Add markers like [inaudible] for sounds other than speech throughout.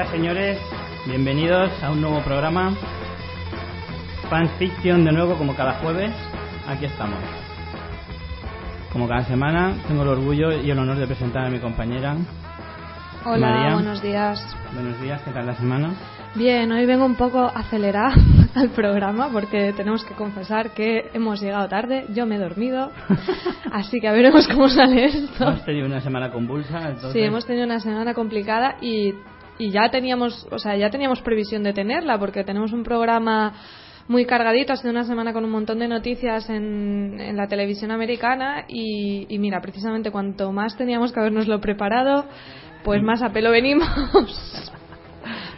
días, señores. Bienvenidos a un nuevo programa. Fanfiction de nuevo, como cada jueves. Aquí estamos. Como cada semana, tengo el orgullo y el honor de presentar a mi compañera. Hola, María. buenos días. Buenos días, ¿qué tal la semana? Bien, hoy vengo un poco acelerada [laughs] al programa porque tenemos que confesar que hemos llegado tarde, yo me he dormido, [laughs] así que a veremos cómo sale esto. Hemos tenido una semana convulsa, entonces... Sí, hemos tenido una semana complicada y, y ya teníamos, o sea, ya teníamos previsión de tenerla porque tenemos un programa muy cargadito, ha sido una semana con un montón de noticias en, en la televisión americana y, y mira, precisamente cuanto más teníamos que habernoslo preparado, pues más a pelo venimos. [laughs]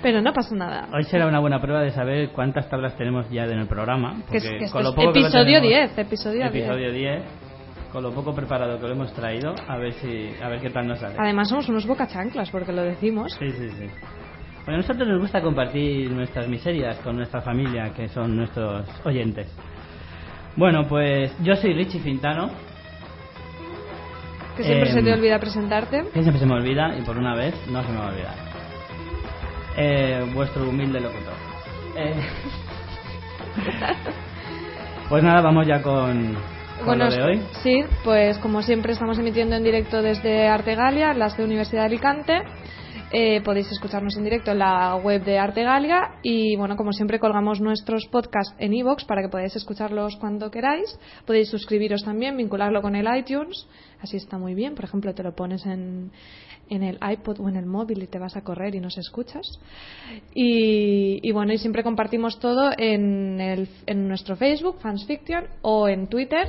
Pero no pasa nada. Hoy será una buena prueba de saber cuántas tablas tenemos ya en el programa. Que es- que con lo poco que lo episodio tenemos- 10, episodio 10. episodio 10, con lo poco preparado que lo hemos traído, a ver si a ver qué tal nos sale. Además somos unos bocachanclas porque lo decimos. Sí, sí, sí. Bueno, a nosotros nos gusta compartir nuestras miserias con nuestra familia, que son nuestros oyentes. Bueno, pues yo soy Richie Fintano, Que siempre Em, se te olvida presentarte. que siempre se me olvida, y por una vez no se me va a olvidar. Eh, vuestro humilde locutor. Eh, [laughs] pues nada, vamos ya con Bueno, lo de hoy. sí, pues como siempre estamos emitiendo en directo desde Artegalia, las de Universidad de Alicante. Eh, podéis escucharnos en directo en la web de Artegalia y bueno, como siempre colgamos nuestros podcasts en iVoox para que podáis escucharlos cuando queráis. Podéis suscribiros también, vincularlo con el iTunes, así está muy bien. Por ejemplo, te lo pones en, en el iPod o en el móvil y te vas a correr y nos escuchas. Y, y bueno, y siempre compartimos todo en, el, en nuestro Facebook, Fans Fiction, o en Twitter,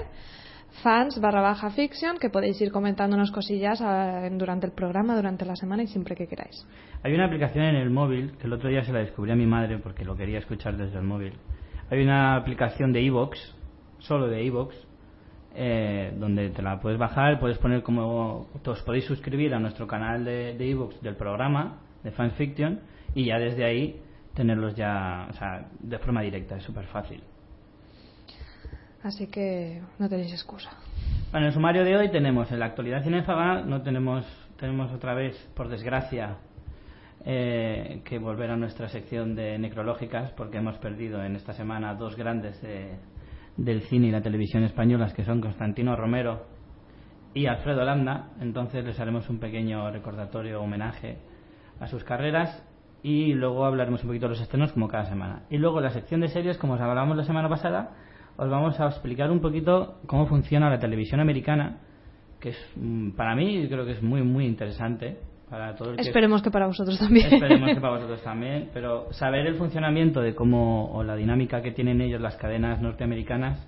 fans barra baja fiction, que podéis ir comentándonos cosillas ah, en- durante el programa, durante la semana y siempre que queráis. Hay una aplicación en el móvil, que el otro día se la descubrí a mi madre porque lo quería escuchar desde el móvil. Hay una aplicación de iVoox, solo de iVoox, eh, donde te la puedes bajar, puedes poner como... Os podéis suscribir a nuestro canal de, de iVoox del programa, de Fanfiction, y ya desde ahí tenerlos ya, o sea, de forma directa, es súper fácil. Así que no tenéis excusa. Bueno, en el sumario de hoy tenemos en la actualidad cinéfaga, no tenemos, tenemos otra vez, por desgracia, eh, que volver a nuestra sección de necrológicas, porque hemos perdido en esta semana dos grandes de- del cine y la televisión españolas, que son Constantino Romero y Alfredo Landa. Entonces les haremos un pequeño recordatorio, homenaje a sus carreras y luego hablaremos un poquito de los estrenos como cada semana. Y luego la sección de series, como os hablábamos la semana pasada, os vamos a explicar un poquito cómo funciona la televisión americana, que es mm, para mí creo que es muy muy interesante para todo el que Esperemos que para vosotros también. Esperemos que para [laughs] vosotros también, pero saber el funcionamiento de cómo o la dinámica que tienen ellos las cadenas norteamericanas,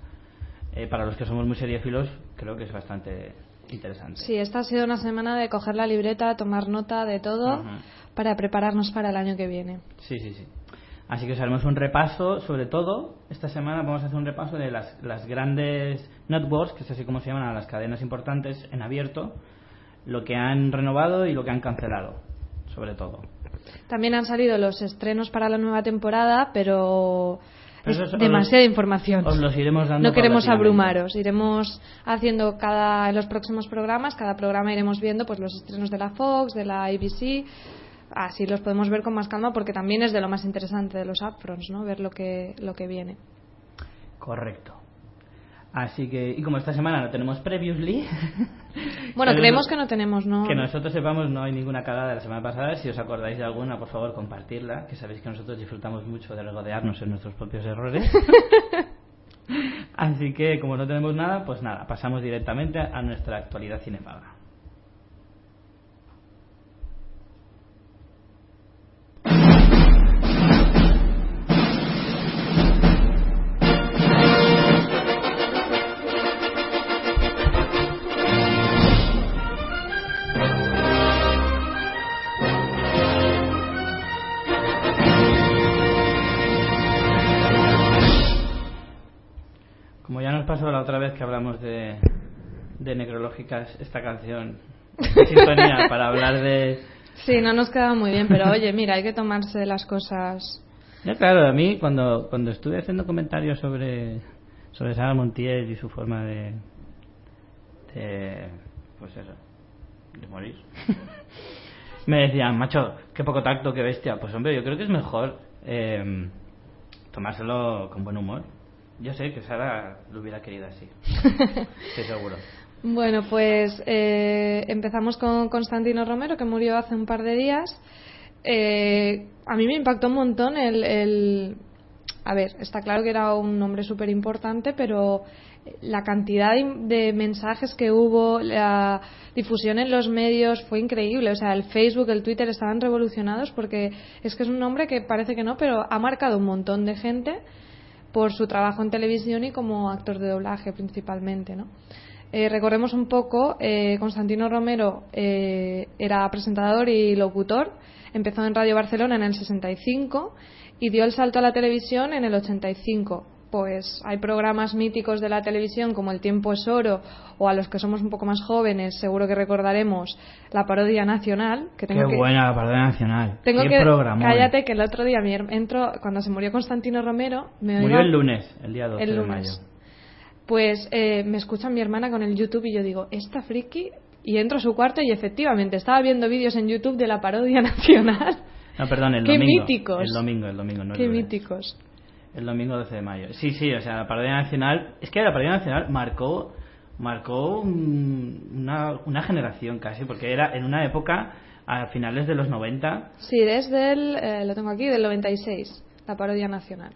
eh, para los que somos muy seriéfilos, creo que es bastante interesante. Sí, esta ha sido una semana de coger la libreta, tomar nota de todo para prepararnos para el año que viene. Sí, sí, sí. Así que os haremos un repaso, sobre todo, esta semana vamos a hacer un repaso de las, las grandes networks, que es así como se llaman a las cadenas importantes en abierto, lo que han renovado y lo que han cancelado, sobre todo. También han salido los estrenos para la nueva temporada, pero es os demasiada información. Os los iremos dando No queremos abrumaros, iremos haciendo cada en los próximos programas, cada programa iremos viendo pues los estrenos de la Fox, de la ABC, así los podemos ver con más calma porque también es de lo más interesante de los upfronts, ¿no? Ver lo que lo que viene. Correcto. Así que, y como esta semana no tenemos previously, [laughs] Bueno, creemos que no tenemos, ¿no? que nosotros sepamos no hay ninguna cagada de la semana pasada. Si os acordáis de alguna, por favor, compartirla, que sabéis que nosotros disfrutamos mucho de regodearnos en nuestros propios errores. [laughs] Así que, como no tenemos nada, pues nada, pasamos directamente a nuestra actualidad cinefaga. Pasó la otra vez que hablamos de, de necrológicas, esta canción, sintonía [laughs] para hablar de... Sí, no nos queda muy bien, pero oye, mira, hay que tomarse las cosas. Ya, claro, a mí cuando, cuando estuve haciendo comentarios sobre, sobre Sara Montiel y su forma de, de pues eso, de morir, [laughs] me decían, macho, qué poco tacto, qué bestia. Pues hombre, yo creo que es mejor eh, tomárselo con buen humor. Yo sé que Sara lo hubiera querido así. [laughs] Estoy seguro. Bueno, pues eh, empezamos con Constantino Romero, que murió hace un par de días. Eh, a mí me impactó un montón el, el, A ver, está claro que era un nombre súper importante, pero la cantidad de, mensajes que hubo, la difusión en los medios fue increíble. O sea, el Facebook, el Twitter estaban revolucionados porque es que es un nombre que parece que no, pero ha marcado un montón de gente por su trabajo en televisión y como actor de doblaje principalmente, ¿no? Eh, recorremos un poco, eh, Constantino Romero eh, era presentador y locutor, empezó en Radio Barcelona en el 65 y dio el salto a la televisión en el 85. Pues hay programas míticos de la televisión como El tiempo es oro o a los que somos un poco más jóvenes seguro que recordaremos la parodia nacional. Que tengo Qué buena la parodia nacional. Tengo Qué que programón. cállate que el otro día mi her- entro cuando se murió Constantino Romero me Murió el lunes, el día 12 el de mayo. Pues eh, me escucha mi hermana con el YouTube y yo digo, esta friki. Y entro a su cuarto y efectivamente estaba viendo vídeos en YouTube de la parodia [laughs] nacional. No, perdón, el Qué domingo. míticos. El domingo, el domingo, no Qué míticos. El domingo 12 de mayo. Sí, sí, o sea, la parodia nacional. Es que la parodia nacional marcó marcó un- una, una generación casi, porque era en una época a finales de los 90. Sí, desde el, eh, lo tengo aquí, del 96, la parodia nacional.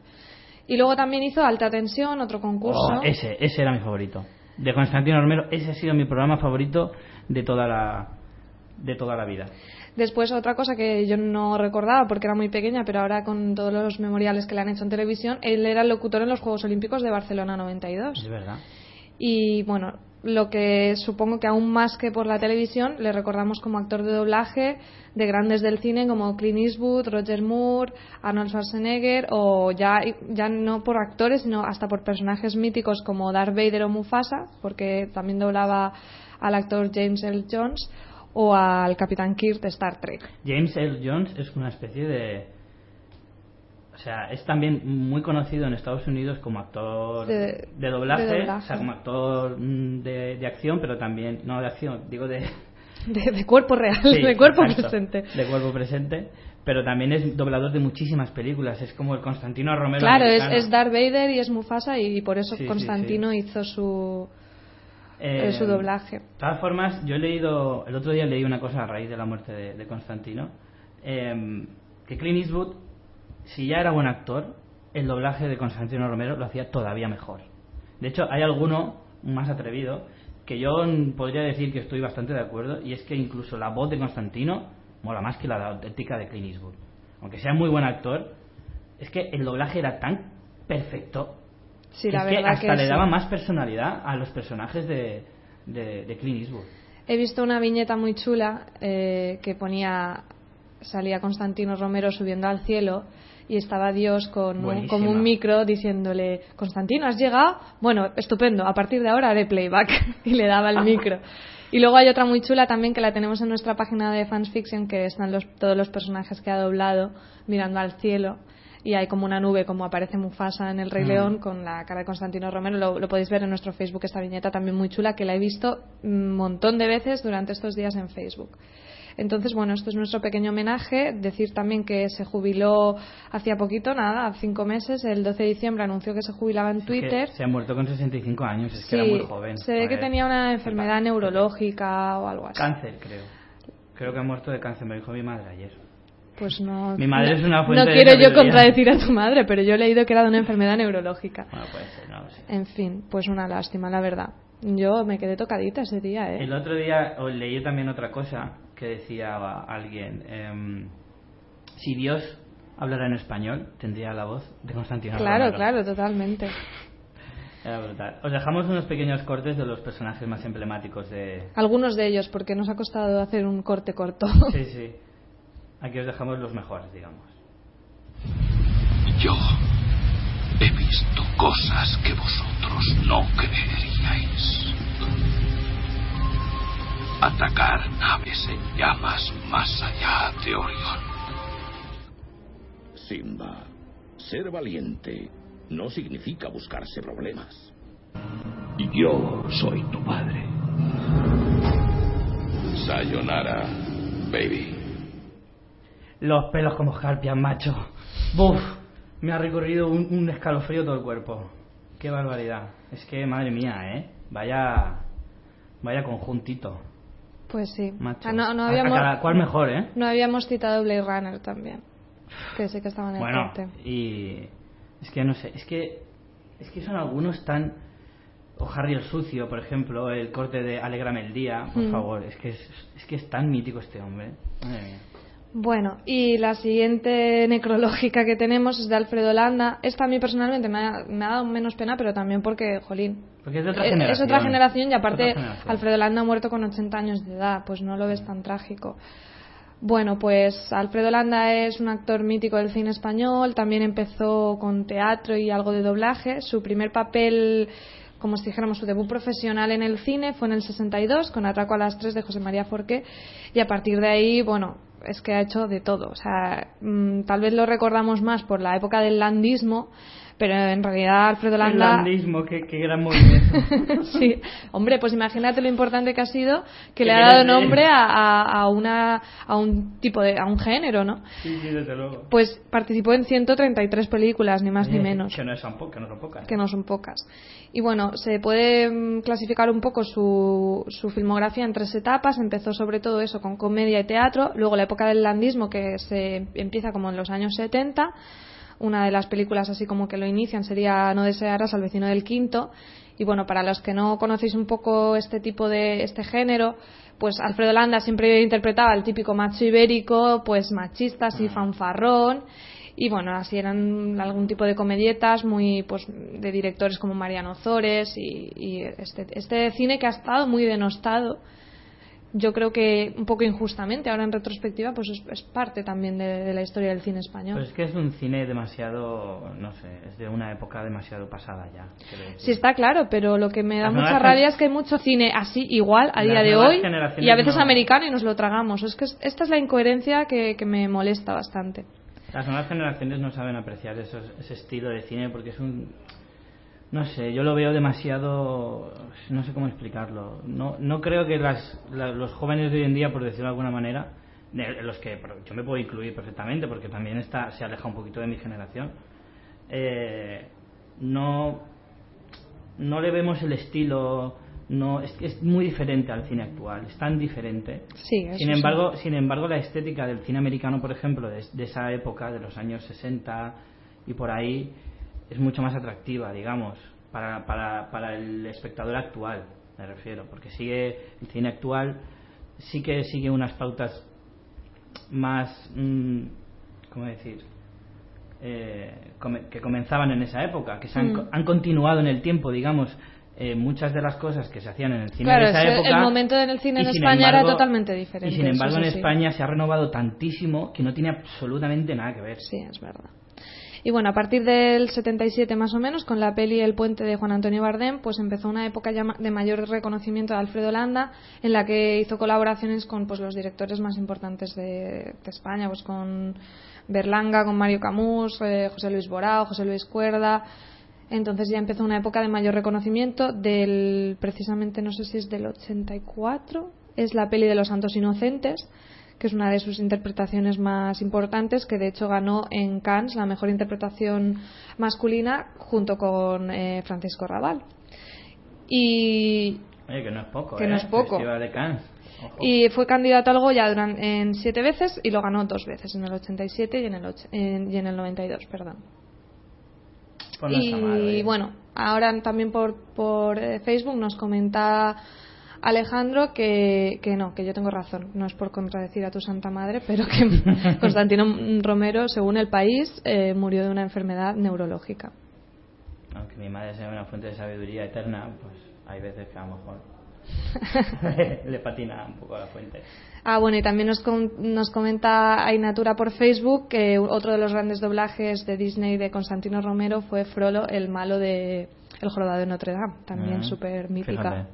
Y luego también hizo Alta Tensión, otro concurso. Oh, ese, ese era mi favorito. De Constantino Romero, ese ha sido mi programa favorito de toda la de toda la vida. Después otra cosa que yo no recordaba porque era muy pequeña, pero ahora con todos los memoriales que le han hecho en televisión, él era el locutor en los Juegos Olímpicos de Barcelona 92. Es verdad. Y bueno, lo que supongo que aún más que por la televisión, le recordamos como actor de doblaje de grandes del cine como Clint Eastwood, Roger Moore, Arnold Schwarzenegger, o ya, ya no por actores, sino hasta por personajes míticos como Darth Vader o Mufasa, porque también doblaba al actor James Earl Jones, o al Capitán Kirk de Star Trek. James Earl Jones es una especie de o sea, es también muy conocido en Estados Unidos como actor De- de, doblaje, de doblaje. o sea, como actor mm, de, de acción, pero también, no de acción, digo de... [laughs] De, de cuerpo real, Sí, de cuerpo exacto, presente. De cuerpo presente, pero también es doblador de muchísimas películas, es como el Constantino Romero Claro, es, es Darth Vader y es Mufasa y por eso Sí, sí, Constantino hizo su, Eh, eh, su doblaje. De todas formas, yo he leído, el otro día leí una cosa a raíz de la muerte de, de Constantino, eh, que Clint Eastwood, si ya era buen actor, el doblaje de Constantino Romero lo hacía todavía mejor. De hecho, hay alguno más atrevido que yo podría decir que estoy bastante de acuerdo, y es que incluso la voz de Constantino mola más que la auténtica de Clint Eastwood. Aunque sea muy buen actor, es que el doblaje era tan perfecto Sí, la es que hasta que le sí. daba más personalidad a los personajes de, de, de Clint Eastwood. He visto una viñeta muy chula eh, que ponía, salía Constantino Romero subiendo al cielo y estaba Dios con un, un micro diciéndole, Constantino, ¿has llegado? Bueno, estupendo, a partir de ahora haré playback. [laughs] y le daba el micro. Y luego hay otra muy chula también que la tenemos en nuestra página de Fans Fiction, que están los, todos los personajes que ha doblado mirando al cielo. Y hay como una nube, como aparece Mufasa en El Rey Mm. León, con la cara de Constantino Romero. Lo, lo podéis ver en nuestro Facebook, esta viñeta también muy chula, que la he visto un montón de veces durante estos días en Facebook. Entonces, bueno, esto es nuestro pequeño homenaje. Decir también que se jubiló hacía poquito, nada, cinco meses, el 12 de diciembre anunció que se jubilaba en Es Twitter. se ha muerto con 65 años, es Sí, que era muy joven. se ve que tenía una enfermedad neurológica o algo así. Cáncer, creo. Creo que ha muerto de cáncer, me dijo mi madre ayer. Pues no. Mi madre no- es una fuente No de quiero yo contradecir a tu madre, pero yo he leído que era de una enfermedad neurológica. Bueno, puede ser, no lo sé. En fin, pues una lástima, la verdad. Yo me quedé tocadita ese día, ¿eh? El otro día os leí también otra cosa que decía alguien. em, si Dios hablara en español, tendría la voz de Constantino Claro, Romero. claro, totalmente. [laughs] Era brutal. Os dejamos unos pequeños cortes de los personajes más emblemáticos de... Algunos de ellos, porque nos ha costado hacer un corte corto. Sí, sí. [laughs] Aquí os dejamos los mejores, digamos. Yo he visto cosas que vosotros no creeríais. Atacar naves en llamas más allá de Orión. Simba, ser valiente no significa buscarse problemas. Yo soy tu padre. Sayonara, baby. Los pelos como escarpias, macho. Buf, me ha recorrido un, un escalofrío todo el cuerpo. Qué barbaridad. Es que, madre mía, ¿eh? Vaya, vaya conjuntito. Pues sí. Macho. Ah, no, no A- a habíamos, cada cual mejor, ¿eh? no habíamos citado Blade Runner también. Que sí que estaba en el Bueno, y es que no sé, es que es que son algunos tan o Harry el sucio, por ejemplo, el corte de Alégrame el día, por Mm. favor, es que es, es que es tan mítico este hombre. Madre mía. Bueno, y la siguiente necrológica que tenemos es de Alfredo Landa. Esta a mí personalmente me ha, me ha dado menos pena, pero también porque, jolín, Porque es de otra eh, generación. es otra generación y aparte generación. Alfredo Landa ha muerto con 80 años de edad, pues no lo ves tan trágico. Bueno, pues Alfredo Landa es un actor mítico del cine español, también empezó con teatro y algo de doblaje. Su primer papel, como si dijéramos, su debut profesional en el cine fue en el 62 con Atraco a las 3 de José María Forqué y a partir de ahí, bueno, es que ha hecho de todo. O sea, mm, tal vez lo recordamos más por la época del landismo, pero en realidad Alfredo El Landa... landismo, qué, qué gran movimiento. [laughs] sí, hombre, pues imagínate lo importante que ha sido que le ha dado nombre a, a, a una a un tipo de a un género, ¿no? sí, sí, desde luego. Pues participó en 133 películas, ni más ni Eh, menos, Que no son, po- que no son pocas. que no son pocas. Y bueno, se puede mm, clasificar un poco su, su filmografía en tres etapas. Empezó sobre todo eso con comedia y teatro, luego la época del landismo que se empieza como en los años 70 una de las películas así como que lo inician sería No desearás al vecino del quinto. Y bueno, para los que no conocéis un poco este tipo de este género, pues Alfredo Landa siempre interpretaba el típico macho ibérico, pues machista, así fanfarrón. Y bueno, así eran algún tipo de comedietas muy pues de directores como Mariano Zores y, y este, este cine que ha estado muy denostado yo creo que un poco injustamente, ahora en retrospectiva, pues es, es parte también de, de la historia del cine español. Pues es que es un cine demasiado, no sé, es de una época demasiado pasada ya. Sí, está claro, pero lo que me da Las mucha rabia es que hay mucho cine así igual a día de hoy y a veces no- americano y nos lo tragamos. Es que es- esta es la incoherencia que, que me molesta bastante. Las nuevas generaciones no saben apreciar esos- ese estilo de cine porque es un... No sé, yo lo veo demasiado... No sé cómo explicarlo. No, no creo que las, la- los jóvenes de hoy en día, por decirlo de alguna manera, los que yo me puedo incluir perfectamente porque también está, se aleja un poquito de mi generación, eh, no, no le vemos el estilo... No, es, es muy diferente al cine actual, es tan diferente. Sí, Sin sí. embargo, sin embargo, la estética del cine americano, por ejemplo, de, de esa época, de los años 60 y por ahí, es mucho más atractiva, digamos, para, para, para el espectador actual, me refiero, porque sigue el cine actual sí que sigue unas pautas más, mm, ¿cómo decir? Eh, que comenzaban en esa época, que se han, Mm. han continuado en el tiempo, digamos, eh, muchas de las cosas que se hacían en el cine Claro, de esa es- época. el momento en el cine y en sin España era embargo- totalmente diferente, Y sin embargo, en sí. España se ha renovado tantísimo que no tiene absolutamente nada que ver. Sí, es verdad. Y bueno, a partir del 77 más o menos, con la peli El puente de Juan Antonio Bardem, pues empezó una época ya de mayor reconocimiento de Alfredo Landa, en la que hizo colaboraciones con pues los directores más importantes de, de España, pues con Berlanga, con Mario Camus, eh, José Luis Borao, José Luis Cuerda. Entonces ya empezó una época de mayor reconocimiento del, precisamente no sé si es del 84, es la peli de los Santos Inocentes, que es una de sus interpretaciones más importantes, que de hecho ganó en Cannes la mejor interpretación masculina junto con eh, Francisco Raval. Y, Oye, que no es poco, Que ¿eh? no es poco. Festival de Cannes. Ojo. y fue candidato al Goya duran- en siete veces y lo ganó dos veces, en el 87 y en el, och- en- y en el 92, perdón. Pues no está mal, y bueno, ahora también por, por eh, Facebook nos comenta Alejandro que, que no, que yo tengo razón. No es por contradecir a tu santa madre, pero que [laughs] Constantino Romero, según el país, eh, murió de una enfermedad neurológica. Aunque mi madre sea una fuente de sabiduría eterna, pues hay veces que a lo mejor [laughs] le patina un poco la fuente. Ah, bueno, y también nos, com- nos comenta Ainatura por Facebook que otro de los grandes doblajes de Disney de Constantino Romero fue Frollo, el malo de El jorobado de Notre Dame, también Mm, súper mítica. fíjate.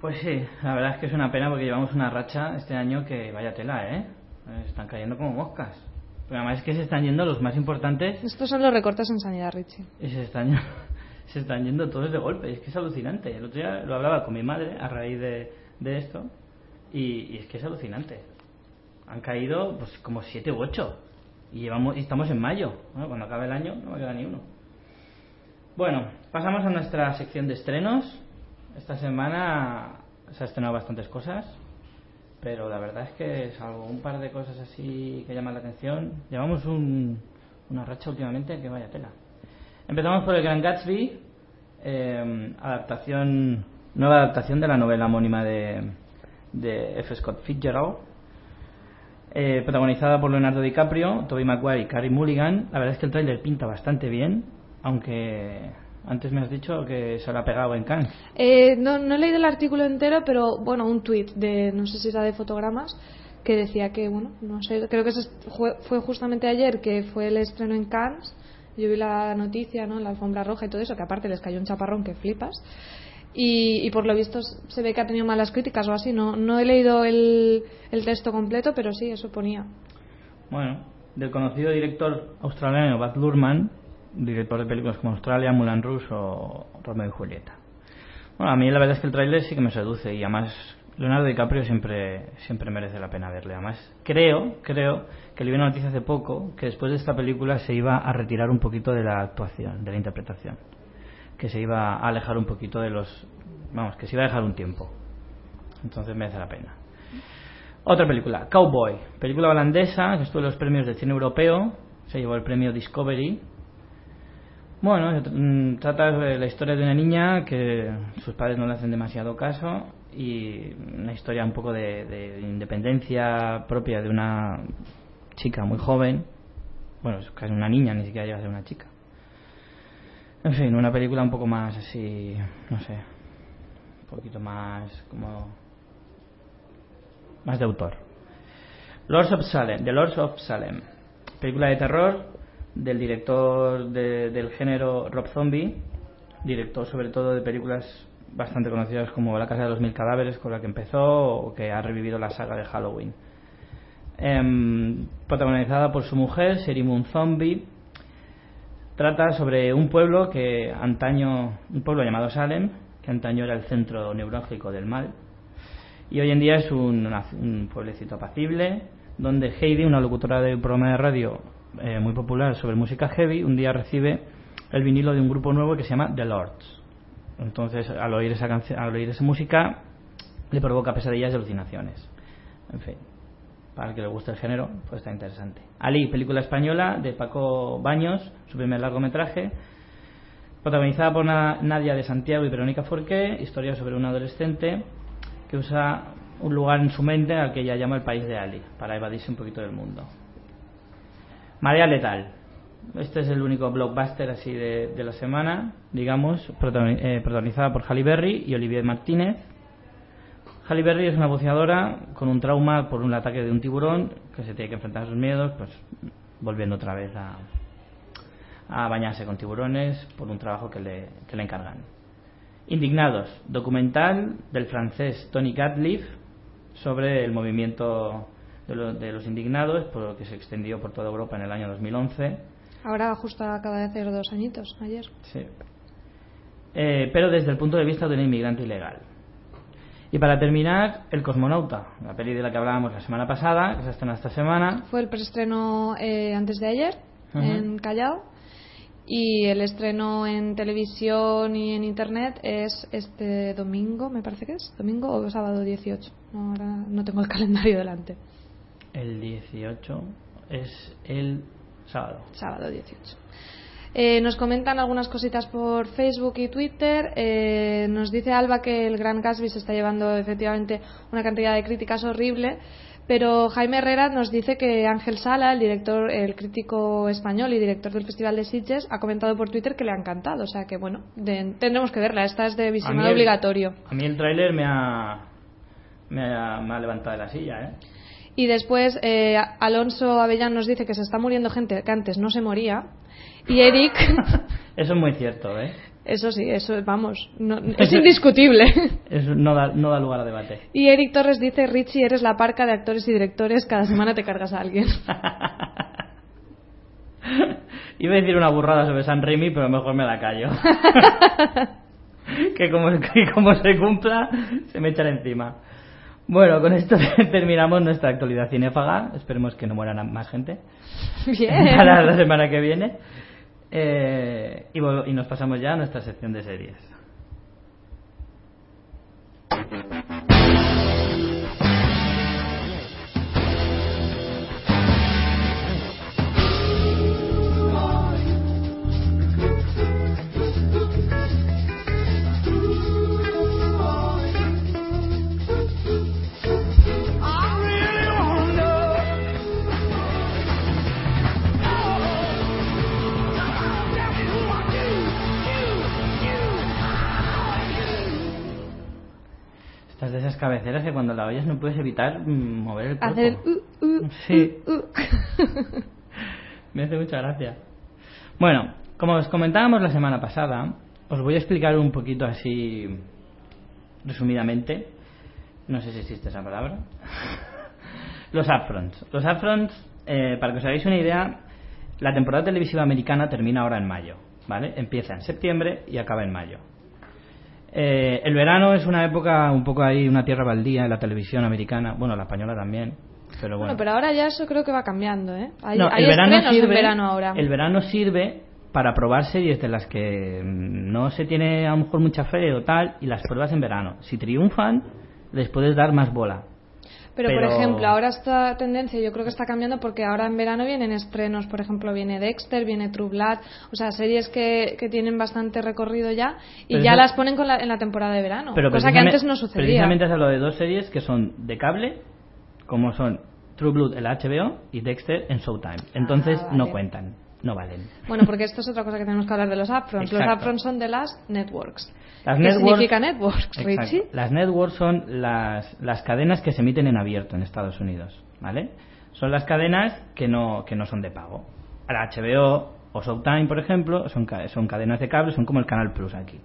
Pues sí, la verdad es que es una pena porque llevamos una racha este año que vaya tela, ¿eh? Eh, Están cayendo como moscas. Pero además es que se están yendo los más importantes Estos son los recortes en sanidad, Richie. y se están, se están yendo todos de golpe. Es que es alucinante. El otro día lo hablaba con mi madre a raíz de, de esto y, es que es alucinante. han caído pues como 7 u 8. Y, llevamos, y estamos en mayo. Cuando acabe el año no me queda ni uno. Bueno, pasamos a nuestra sección de estrenos. Esta semana se ha estrenado bastantes cosas, pero la verdad es que salvo un par de cosas así que llaman la atención, llevamos un, una racha últimamente que vaya tela. Empezamos por el Gran Gatsby, eh, adaptación, nueva adaptación de la novela homónima de, de F. Scott Fitzgerald, eh, protagonizada por Leonardo DiCaprio, Tobey Maguire y Carey Mulligan. La verdad es que el tráiler pinta bastante bien, aunque antes me has dicho que se lo ha pegado en Cannes. Eh, no, no he leído el artículo entero, pero bueno, un tuit de, no sé si era de fotogramas, que decía que, bueno, no sé, creo que fue justamente ayer que fue el estreno en Cannes. Yo vi la noticia, ¿no? La alfombra roja y todo eso, que aparte les cayó un chaparrón que flipas. Y, y por lo visto se ve que ha tenido malas críticas o así. No, no he leído el, el texto completo, pero sí, eso ponía. Bueno, del conocido director australiano Baz Luhrmann, director de películas como Australia, Moulin Rouge o Romeo y Julieta. Bueno, a mí la verdad es que el tráiler sí que me seduce y además Leonardo DiCaprio siempre siempre merece la pena verle. Además, creo, creo que le vi una noticia hace poco que después de esta película se iba a retirar un poquito de la actuación, de la interpretación. Que se iba a alejar un poquito de los... Vamos, que se iba a dejar un tiempo. Entonces merece la pena. Otra película, Cowboy, película holandesa que estuvo en los premios del cine europeo, se llevó el premio Discovery. Bueno, mm, trata de la historia de una niña que sus padres no le hacen demasiado caso y una historia un poco de, de independencia propia de una chica muy joven. Bueno, es casi una niña, ni siquiera llega a ser una chica. En fin, una película un poco más así, no sé, un poquito más como más de autor. Lords of Salem, The Lords of Salem, película de terror del director de- del género Rob Zombie, director sobre todo de películas bastante conocidas como La Casa de los Mil Cadáveres, con la que empezó, o que ha revivido la saga de Halloween. Em, protagonizada por su mujer, Sherry Moon Zombie, trata sobre un pueblo que antaño, un pueblo llamado Salem, que antaño era el centro neurálgico del mal, y hoy en día es un pueblecito apacible donde Heidi, una locutora de un programa de radio eh, muy popular sobre música heavy, un día recibe el vinilo de un grupo nuevo que se llama The Lords. Entonces, al oír esa canción, al oír esa música, le provoca pesadillas y alucinaciones. En fin, para el que le guste el género, pues está interesante. Ali, película española de Paco Baños, su primer largometraje, protagonizada por Na- Nadia de Santiago y Verónica Forqué, historia sobre un adolescente que usa un lugar en su mente al que ella llama el país de Ali, para evadirse un poquito del mundo. Marea Letal. Este es el único blockbuster así de, de la semana, digamos, eh, protagonizada por Halle Berry y Olivier Martínez. Halle Berry es una buceadora con un trauma por un ataque de un tiburón que se tiene que enfrentar a sus miedos, pues volviendo otra vez a, a bañarse con tiburones por un trabajo que le, que le encargan. Indignados, documental del francés Tony Gatliff sobre el movimiento de, lo- de los indignados, por lo que se extendió por toda Europa en el año 2011. Ahora justo acaba de hacer dos añitos, ayer. Sí. Eh, pero desde el punto de vista de un inmigrante ilegal. Y para terminar, El Cosmonauta, la peli de la que hablábamos la semana pasada, que se estrena esta semana. Fue el preestreno eh, antes de ayer en Callao y el estreno en televisión y en internet es este domingo, me parece que es, domingo o sábado 18. No, ahora no tengo el [laughs] calendario delante. El 18 es el sábado. Sábado 18. Eh, nos comentan algunas cositas por Facebook y Twitter. Eh, nos dice Alba que el Gran Gatsby se está llevando efectivamente una cantidad de críticas horrible. Pero Jaime Herrera nos dice que Ángel Sala, el director, el crítico español y director del Festival de Sitges, ha comentado por Twitter que le ha encantado. O sea que bueno, de- tendremos que verla. Esta es de A visionado el- obligatorio. A mí el tráiler me ha, me, ha, me ha levantado de la silla, ¿eh? Y después eh, Alonso Avellán nos dice que se está muriendo gente que antes no se moría. Y Eric, [laughs] Eso es muy cierto, ¿eh? eso sí, eso vamos, no- [laughs] es indiscutible. Eso no da, no da lugar a debate. Y Eric Torres dice, Richie, eres la parca de actores y directores, cada semana te cargas a alguien. [laughs] Iba a decir una burrada sobre San Raimi, pero mejor me la callo. que, como, que como se cumpla, se me echan encima. Bueno, con esto [laughs] terminamos nuestra actualidad cinéfaga. Esperemos que no mueran más gente. Bien. [laughs] Para la semana que viene. Eh, y, y nos pasamos ya a nuestra sección de series. De esas cabeceras que cuando la oyes no puedes evitar mm, mover el cuerpo. Hacer uh, uh, Sí. uh. [laughs] Me hace mucha gracia. Bueno, como os comentábamos la semana pasada, os voy a explicar un poquito así, resumidamente, no sé si existe esa palabra, [laughs] los upfronts. Los upfronts, eh, para que os hagáis una idea, la temporada televisiva americana termina ahora en mayo, ¿vale? Empieza en septiembre y acaba en mayo. Eh, el verano es una época un poco ahí, una tierra baldía en la televisión americana, bueno, la española también, pero bueno. Bueno, pero ahora ya eso creo que va cambiando, ¿eh? Hay, No, hay el verano sirve, verano ahora. El verano sirve para probar series de las que mm, no se tiene a lo mejor mucha fe o tal, y las pruebas en verano. Si triunfan, les puedes dar más bola. Pero, por ejemplo, ahora esta tendencia yo creo que está cambiando porque ahora en verano vienen estrenos, por ejemplo, viene Dexter, viene True Blood, o sea, series que, que tienen bastante recorrido ya y Pero ya eso- las ponen con la- en la temporada de verano, Pero cosa que antes no sucedía. Precisamente has hablado de dos series que son de cable, como son True Blood en la HBO y Dexter en Showtime. Entonces Ah, no cuentan, no valen. Bueno, porque esto es otra cosa que tenemos que hablar de los upfronts. Los upfronts son de las networks. Las ¿Qué networks- significa networks, Exacto. Richie? Las networks son las, las cadenas que se emiten en abierto en Estados Unidos, ¿vale? Son las cadenas que no, que no son de pago. La HBO o Showtime, por ejemplo, son, son cadenas de cable, son como el Canal Plus aquí.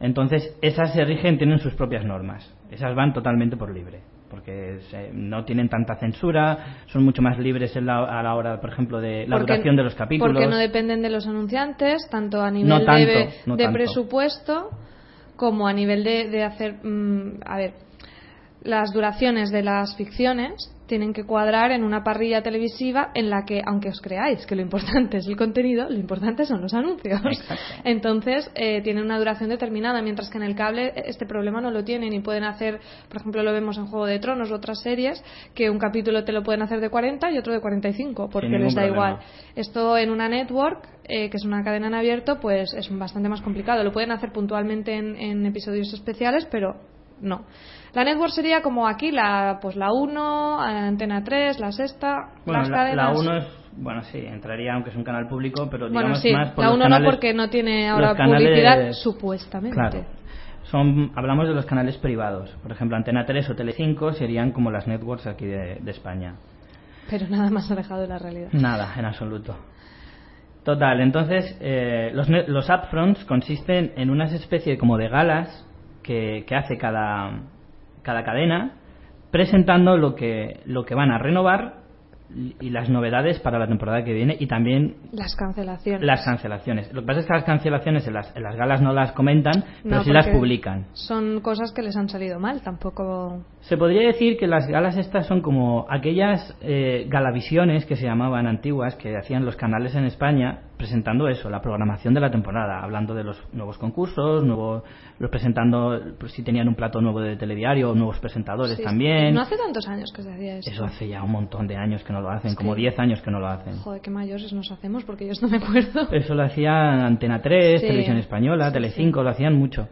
Entonces, esas se rigen, tienen sus propias normas. Esas van totalmente por libre, porque se- no tienen tanta censura, son mucho más libres en la- a la hora, por ejemplo, de la Porque- duración de los capítulos. Porque no dependen de los anunciantes, tanto a nivel No tanto, de, no de presupuesto como a nivel de, de hacer. mm, a ver, las duraciones de las ficciones tienen que cuadrar en una parrilla televisiva en la que, aunque os creáis que lo importante es el contenido, lo importante son los anuncios. Exacto. Entonces, eh, tienen una duración determinada, mientras que en el cable eh, este problema no lo tienen y pueden hacer, por ejemplo, lo vemos en Juego de Tronos u otras series, que un capítulo te lo pueden hacer de 40 y otro de 45, porque les da problema. igual. Esto en una network, eh, que es una cadena en abierto, pues es bastante más complicado. Lo pueden hacer puntualmente en, en episodios especiales, pero no. La network sería como aquí, la pues la 1, Antena 3, la sexta, Bueno, las la, cadenas. la 1 es, bueno, sí, entraría aunque es un canal público, pero bueno, digamos sí, más por la los 1 no porque no tiene ahora publicidad, supuestamente. Claro. Son, hablamos de los canales privados. Por ejemplo, Antena 3 o Telecinco serían como las networks aquí de, de España. Pero nada más alejado de la realidad. Nada, en absoluto. Total, entonces eh, los, los upfronts consisten en unas especies como de galas que, que hace cada, cada cadena presentando lo que, lo que van a renovar y las novedades para la temporada que viene y también Las cancelaciones. las cancelaciones. Lo que pasa es que las cancelaciones en las, en las galas no las comentan, pero No, sí las publican. Son cosas que les han salido mal, tampoco. Se podría decir que las galas estas son como aquellas eh, galavisiones que se llamaban antiguas que hacían los canales en España presentando eso, la programación de la temporada, hablando de los nuevos concursos, nuevo, los presentando pues, si tenían un plato nuevo de telediario, nuevos presentadores Sí, también. No hace tantos años que se hacía eso. Eso hace ya un montón de años que no lo hacen, Es como que- 10 años que no lo hacen. Joder, qué mayores nos hacemos porque yo no me acuerdo. Eso lo hacía Antena 3, Sí. Televisión Española, Sí, Telecinco, lo hacían mucho.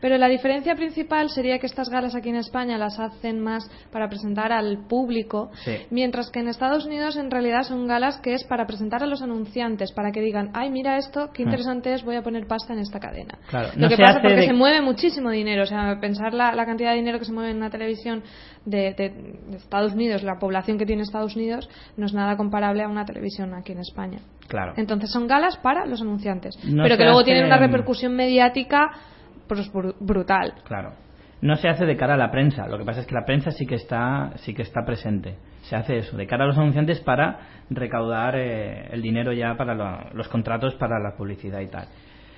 Pero la diferencia principal sería que estas galas aquí en España las hacen más para presentar al público, Sí. mientras que en Estados Unidos en realidad son galas que es para presentar a los anunciantes, para que digan, ay, mira esto, qué interesante es, voy a poner pasta en esta cadena. Claro, Lo no que pasa hace porque de- se mueve muchísimo dinero, o sea, pensar la, la cantidad de dinero que se mueve en una televisión de, de- de Estados Unidos, la población que tiene Estados Unidos, no es nada comparable a una televisión aquí en España. Claro. Entonces son galas para los anunciantes, No pero que luego tienen una repercusión mediática pues, bru- brutal. Claro. No se hace de cara a la prensa. Lo que pasa es que la prensa sí que está, sí que está presente. Se hace eso, de cara a los anunciantes para recaudar eh, el dinero ya para lo- los contratos para la publicidad y tal.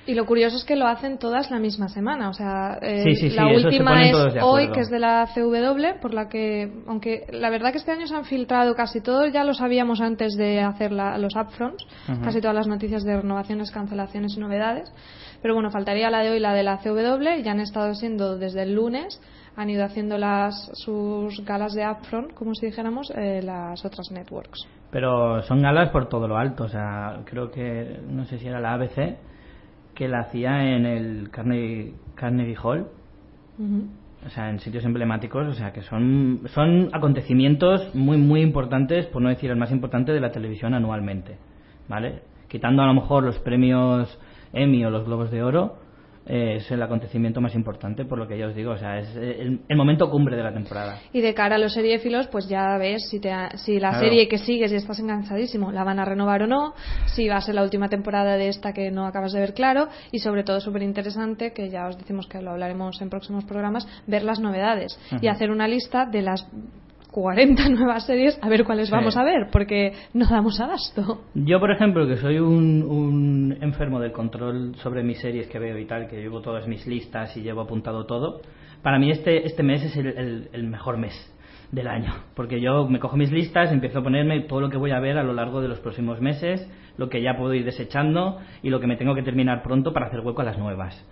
Y lo curioso es que lo hacen todas la misma semana. O sea, eh, Sí, sí, sí, la última es hoy, que es de la CW, por la que, aunque la verdad que este año se han filtrado casi todos, ya lo sabíamos antes de hacer la- los upfronts, casi todas las noticias de renovaciones, cancelaciones y novedades. Pero bueno, faltaría la de hoy, la de la CW, ya han estado siendo desde el lunes, han ido haciendo las, sus galas de upfront, como si dijéramos, eh, las otras networks. Pero son galas por todo lo alto. O sea, creo que, no sé si era la ABC, que la hacía en el Carnegie, Carnegie Hall. O sea, en sitios emblemáticos. O sea, que son, son acontecimientos muy, muy importantes, por no decir el más importante de la televisión anualmente. ¿Vale? Quitando a lo mejor los premios Emmy o los Globos de Oro. Es el acontecimiento más importante, por lo que ya os digo, o sea, es el, el momento cumbre de la temporada. Y de cara a los seriéfilos, pues ya ves si, te ha- si la Claro. serie que sigues y estás enganchadísimo la van a renovar o no, si va a ser la última temporada de esta que no acabas de ver claro y sobre todo súper interesante, que ya os decimos que lo hablaremos en próximos programas, ver las novedades y hacer una lista de las 40 [laughs] nuevas series a ver cuáles Sí. vamos a ver, porque no damos abasto. Yo, por ejemplo, que soy un, un enfermo del control sobre mis series que veo y tal, que llevo todas mis listas y llevo apuntado todo, para mí este, este mes es el, el- el mejor mes del año, porque yo me cojo mis listas, empiezo a ponerme todo lo que voy a ver a lo largo de los próximos meses, lo que ya puedo ir desechando y lo que me tengo que terminar pronto para hacer hueco a las nuevas.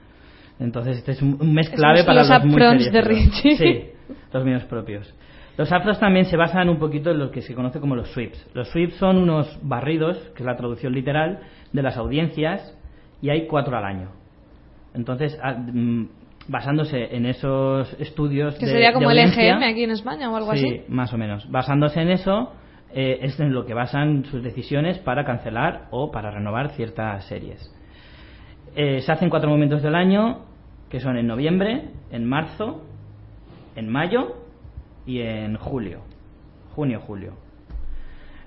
Entonces este es un, mes clave para los muy upfronts de. Richie. Sí, los míos propios. Los afros también se basan un poquito en lo que se conoce como los sweeps. Los sweeps son unos barridos, que es la traducción literal, de las audiencias y hay cuatro al año. Entonces, ah, mm, basándose en esos estudios Que de- sería de como el EGM aquí en España o algo sí, así. más o menos. Basándose en eso, eh, es en lo que basan sus decisiones para cancelar o para renovar ciertas series. Eh, se hacen cuatro momentos del año, que son en noviembre, en marzo, en mayo y en julio. Junio, julio.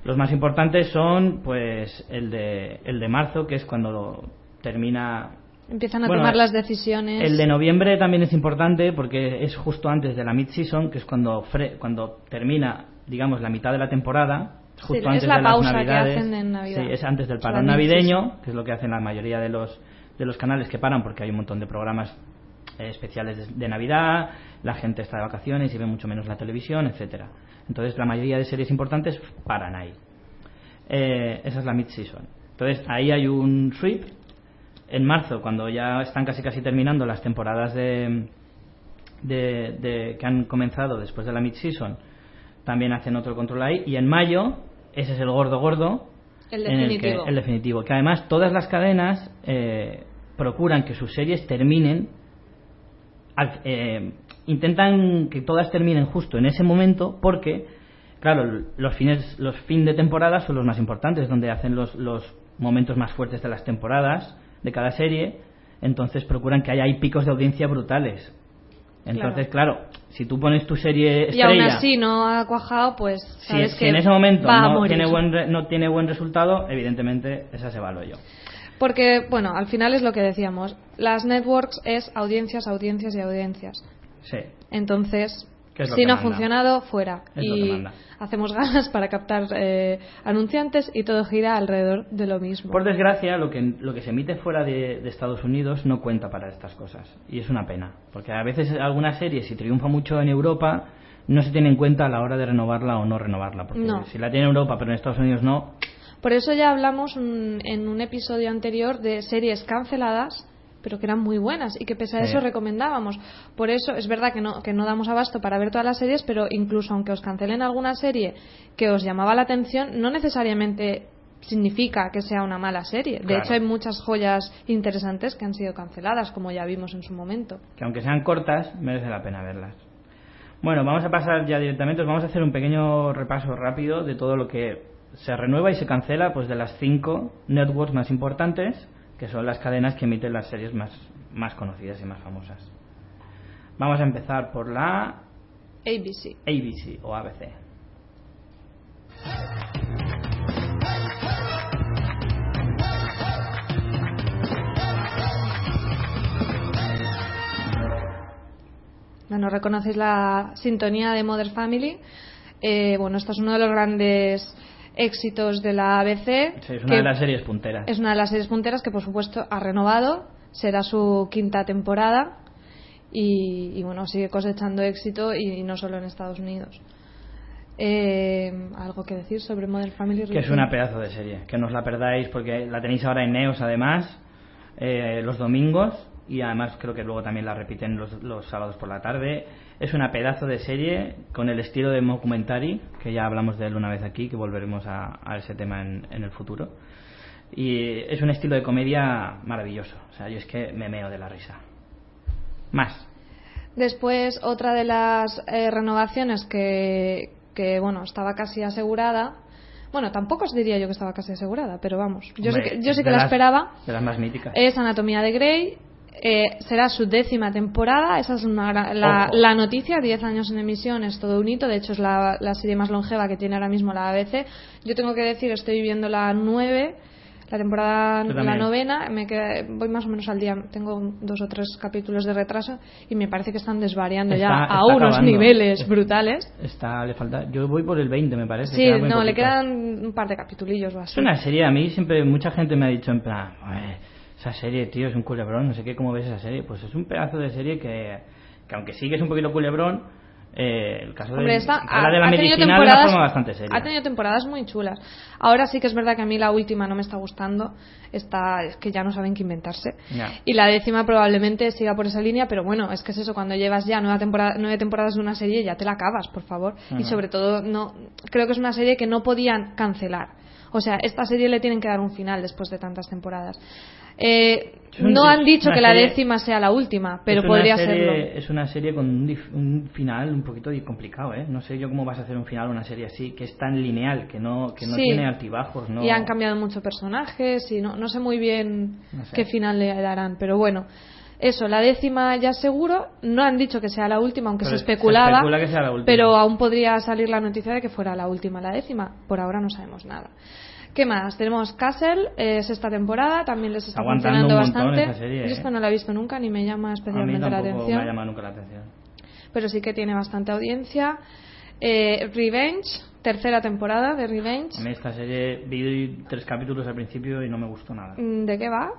Los más importantes son, pues, el de, el de marzo, que es cuando termina Empiezan a Bueno, tomar las decisiones. el de noviembre también es importante porque es justo antes de la mid-season, que es cuando, fre- cuando termina, digamos, la mitad de la temporada. Justo Sí, es antes la de las pausa que Navidades. hacen en Navidad. Sí, es antes del parón navideño, que es lo que hacen la mayoría de los, de los canales que paran porque hay un montón de programas especiales de, Navidad, la gente está de vacaciones y ve mucho menos la televisión, etcétera. Entonces la mayoría de series importantes paran ahí. Eh, esa es la mid-season. Entonces ahí hay un sweep. En marzo, cuando ya están casi casi terminando las temporadas de, de, de- que han comenzado después de la mid-season, también hacen otro control ahí. Y en mayo, ese es el gordo gordo, El en el que- definitivo. el definitivo. Que además todas las cadenas eh, procuran que sus series terminen, al- eh, intentan que todas terminen justo en ese momento porque, claro, los fines, los fin de temporada son los más importantes, donde hacen los, los momentos más fuertes de las temporadas de cada serie, entonces procuran que haya ahí picos de audiencia brutales. Entonces, claro, si tú pones tu serie y estrella aún así no ha cuajado, pues si, sabes si que en ese momento no tiene, buen re- no tiene buen resultado, evidentemente esa se va al hoyo. Porque, bueno, al final es lo que decíamos. Las networks es audiencias, audiencias y audiencias. Sí. Entonces, ¿Qué es lo si no ha funcionado, fuera. Es y hacemos ganas para captar eh, anunciantes y todo gira alrededor de lo mismo. Por desgracia, lo que, lo que se emite fuera de, de Estados Unidos no cuenta para estas cosas. Y es una pena. Porque a veces alguna serie, si triunfa mucho en Europa, no se tiene en cuenta a la hora de renovarla o no renovarla. Porque No. si la tiene en Europa pero en Estados Unidos no, Por eso ya hablamos un- en un episodio anterior de series canceladas, pero que eran muy buenas y que pese a Sí. eso recomendábamos. Por eso es verdad que no, que no damos abasto para ver todas las series, pero incluso aunque os cancelen alguna serie que os llamaba la atención, no necesariamente significa que sea una mala serie. De Claro. hecho, hay muchas joyas interesantes que han sido canceladas, como ya vimos en su momento. que aunque sean cortas, merece la pena verlas. Bueno, vamos a pasar ya directamente, os vamos a hacer un pequeño repaso rápido de todo lo que se renueva y se cancela pues de las cinco networks más importantes, que son las cadenas que emiten las series más, más conocidas y más famosas. Vamos a empezar por la ABC. ABC o ABC. Bueno, reconocéis la sintonía de Mother Family. Eh, bueno, esto es uno de los grandes éxitos de la ABC. Sí, es una de las series punteras. es una de las series punteras que, por supuesto, ha renovado será su quinta temporada y, y bueno, sigue cosechando éxito y, no solo en Estados Unidos. Eh, ¿Algo que decir sobre Modern Family? Que es una pedazo de serie, que no os la perdáis porque la tenéis ahora en Neos además, eh, los domingos y además creo que luego también la repiten los, los, sábados por la tarde. Es una pedazo de serie con el estilo de documentary, que ya hablamos de él una vez aquí, que volveremos a, a ese tema en, en, el futuro. Y es un estilo de comedia maravilloso. O sea, yo es que me meo de la risa. Más. Después, otra de las eh, renovaciones que, que bueno, estaba casi asegurada. Bueno, tampoco os diría yo que estaba casi asegurada, pero vamos, yo Hombre, sí que, yo sí que la las- esperaba. De las más míticas. Es Anatomía de Grey. Eh, será su décima temporada, esa es una la, noticia, 10 años en emisión es todo un hito, de hecho es la, la serie más longeva que tiene ahora mismo la ABC. Yo tengo que decir, estoy viendo la 9, la temporada, la novena, me queda- voy más o menos al día, tengo dos o tres capítulos de retraso y me parece que están desvariando Está- ya a unos acabando. niveles Es- brutales. Está, le falta. Yo voy por el 20, me parece. Sí, no, le quedan un par de capitulillos o así. Es una serie, a mí siempre mucha gente me ha dicho en plan, "Joder, esa serie, tío, es un culebrón, no sé qué, ¿cómo ves esa serie? Pues es un pedazo de serie que, que aunque sí que es un poquito culebrón, eh, el caso Hombre, de, esta habla de la ha tenido de una forma bastante seria. Ha tenido temporadas muy chulas. Ahora sí que es verdad que a mí la última no me está gustando. Está, es que ya no saben qué inventarse. Y la décima probablemente siga por esa línea, pero bueno, es que es eso, cuando llevas ya nueva temporada, nueve temporadas de una serie, ya te la acabas, por favor. Y sobre todo, no creo que es una serie que no podían cancelar. O sea, esta serie le tienen que dar un final después de tantas temporadas. Eh, no han dicho que la serie- décima sea la última, pero podría serie- serlo. Es una serie con un, dif- un final un poquito complicado, ¿eh? No sé yo cómo vas a hacer un final a una serie así, que es tan lineal, que no, que no Sí. tiene altibajos, ¿no? Y han cambiado mucho personajes y no, no sé muy bien No sé. qué final le darán, pero bueno. Eso, la décima ya seguro. No han dicho que sea la última, aunque Pero se se especulaba. especula que sea la última. Pero aún podría salir la noticia de que fuera la última, la décima. Por ahora no sabemos nada. ¿Qué más? Tenemos Castle, eh, sexta temporada, también les está Aguantando funcionando un bastante. esa serie, Yo ¿eh? esta no la he visto nunca ni me llama a mí especialmente la atención me ha nunca la atención. pero sí que tiene bastante audiencia. Eh, Revenge, tercera temporada de Revenge. A mí esta serie vi tres capítulos al principio y no me gustó nada. Mm, ¿De qué va?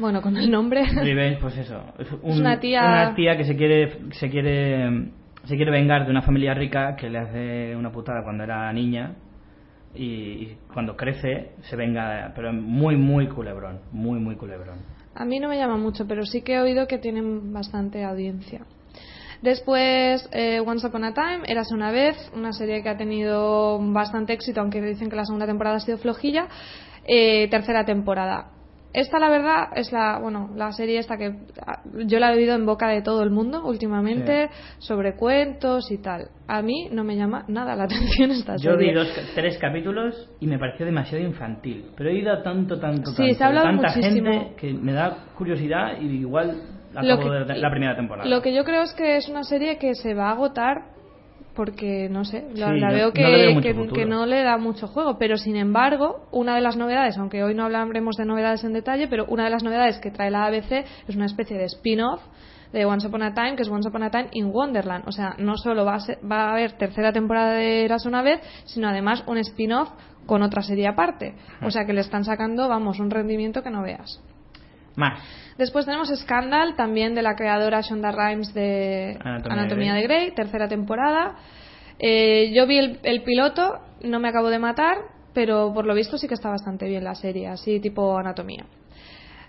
Bueno, con el nombre. [laughs] Revenge, pues eso. Es, un- una tía- una tía que se quiere, se quiere, se quiere vengar de una familia rica que le hace una putada cuando era niña y, y cuando crece se venga, pero muy, muy culebrón, muy, muy culebrón. A mí no me llama mucho, pero sí que he oído que tienen bastante audiencia. Después, eh, Once Upon a Time, Érase una vez, una serie que ha tenido bastante éxito, aunque dicen que la segunda temporada ha sido flojilla. Eh, tercera temporada. Esta, la verdad, es la, bueno, la serie esta que ah, yo la he oído en boca de todo el mundo últimamente, sobre cuentos y tal. A mí no me llama nada la [laughs] atención esta Yo serie. vi dos, tres capítulos y me pareció demasiado infantil, pero he oído tanto, tanto, Sí, tanto, se ha hablado de tanta muchísimo. gente que me da curiosidad y igual acabo que- de la primera temporada. Lo que yo creo es que es una serie que se va a agotar porque, no sé, la, Sí, la no- veo que no le veo mucho que- futuro. que no le da mucho juego. Pero, sin embargo, una de las novedades, aunque hoy no hablaremos de novedades en detalle, pero una de las novedades que trae la ABC es una especie de spin-off de Once Upon a Time, que es Once Upon a Time in Wonderland. O sea, no solo va a, ser- va a haber tercera temporada de Eras una vez, sino además un spin-off con otra serie aparte. O sea, que le están sacando, vamos, un rendimiento que no veas. Más. Después tenemos Scandal, también de la creadora Shonda Rhimes de Anatomía Anatomía, de de, Grey. tercera temporada. Eh, yo vi el, el piloto, no me acabo de matar, pero por lo visto sí que está bastante bien la serie, así tipo Anatomía.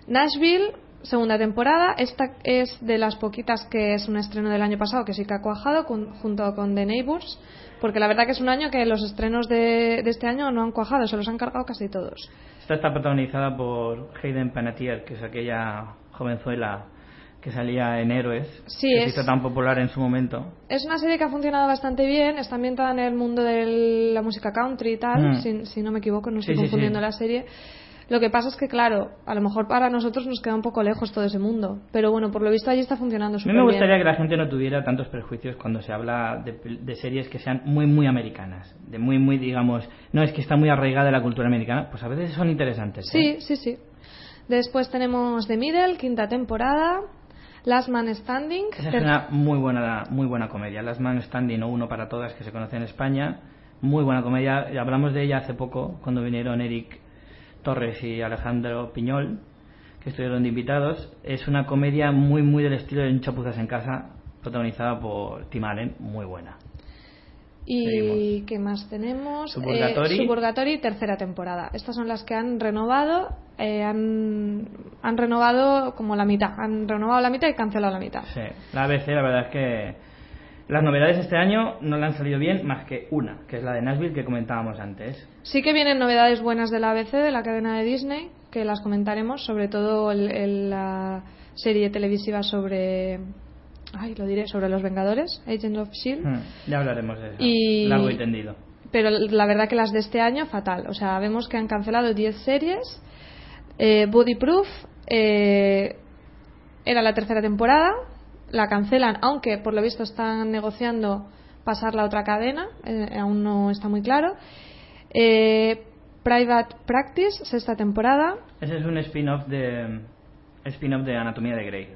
Nashville, segunda temporada. Esta es de las poquitas que es un estreno del año pasado que sí que ha cuajado con- junto con The Neighbors, porque la verdad que es un año que los estrenos de, de este año no han cuajado, se los han cargado casi todos. Esta está protagonizada por Hayden Panettiere, que es aquella jovenzuela que salía en Héroes, Sí, que se es- hizo tan popular en su momento. Es una serie que ha funcionado bastante bien, está ambientada en el mundo de la música country y tal, Mm. si, si no me equivoco, no Sí, estoy confundiendo sí. la serie. Lo que pasa es que, claro, a lo mejor para nosotros nos queda un poco lejos todo ese mundo, pero bueno, por lo visto allí está funcionando A mí súper me bien. gustaría que la gente no tuviera tantos prejuicios cuando se habla de, de series que sean muy, muy americanas. De muy, muy, digamos, no es que está muy arraigada la cultura americana, pues a veces son interesantes. ¿eh? Sí, sí, sí. Después tenemos The Middle, quinta temporada, Last Man Standing. Esa es una muy buena, muy buena comedia. Las Man Standing o Uno para Todas, que se conoce en España. Muy buena comedia. Hablamos de ella hace poco, cuando vinieron Eric Torres y Alejandro Piñol, que estuvieron de invitados. Es una comedia muy, muy del estilo de Un chapuzas en casa, protagonizada por Tim Allen, muy buena. ¿Y Seguimos. qué más tenemos? Suburgatory. Eh, Suburgatory, tercera temporada. Estas son las que han renovado. eh, han, han renovado como la mitad. Han renovado la mitad y cancelado la mitad. Sí, la ABC, la verdad es que las novedades este año no le han salido bien más que una, que es la de Nashville que comentábamos antes. Sí que vienen novedades buenas de la ABC, de la cadena de Disney, que las comentaremos, sobre todo el- el- la serie televisiva sobre. Ay, lo diré, sobre los Vengadores, Agents of Shield. Hmm, Ya hablaremos de eso. Y- Largo y tendido. Pero la verdad que las de este año, fatal. O sea, vemos que han cancelado 10 series. Eh, Body Proof eh, era la tercera temporada. La cancelan, aunque por lo visto están negociando pasarla a otra cadena. eh, aún no está muy claro. Eh, Private Practice, sexta temporada. Ese es un spin-off de spin-off de Anatomía de Grey.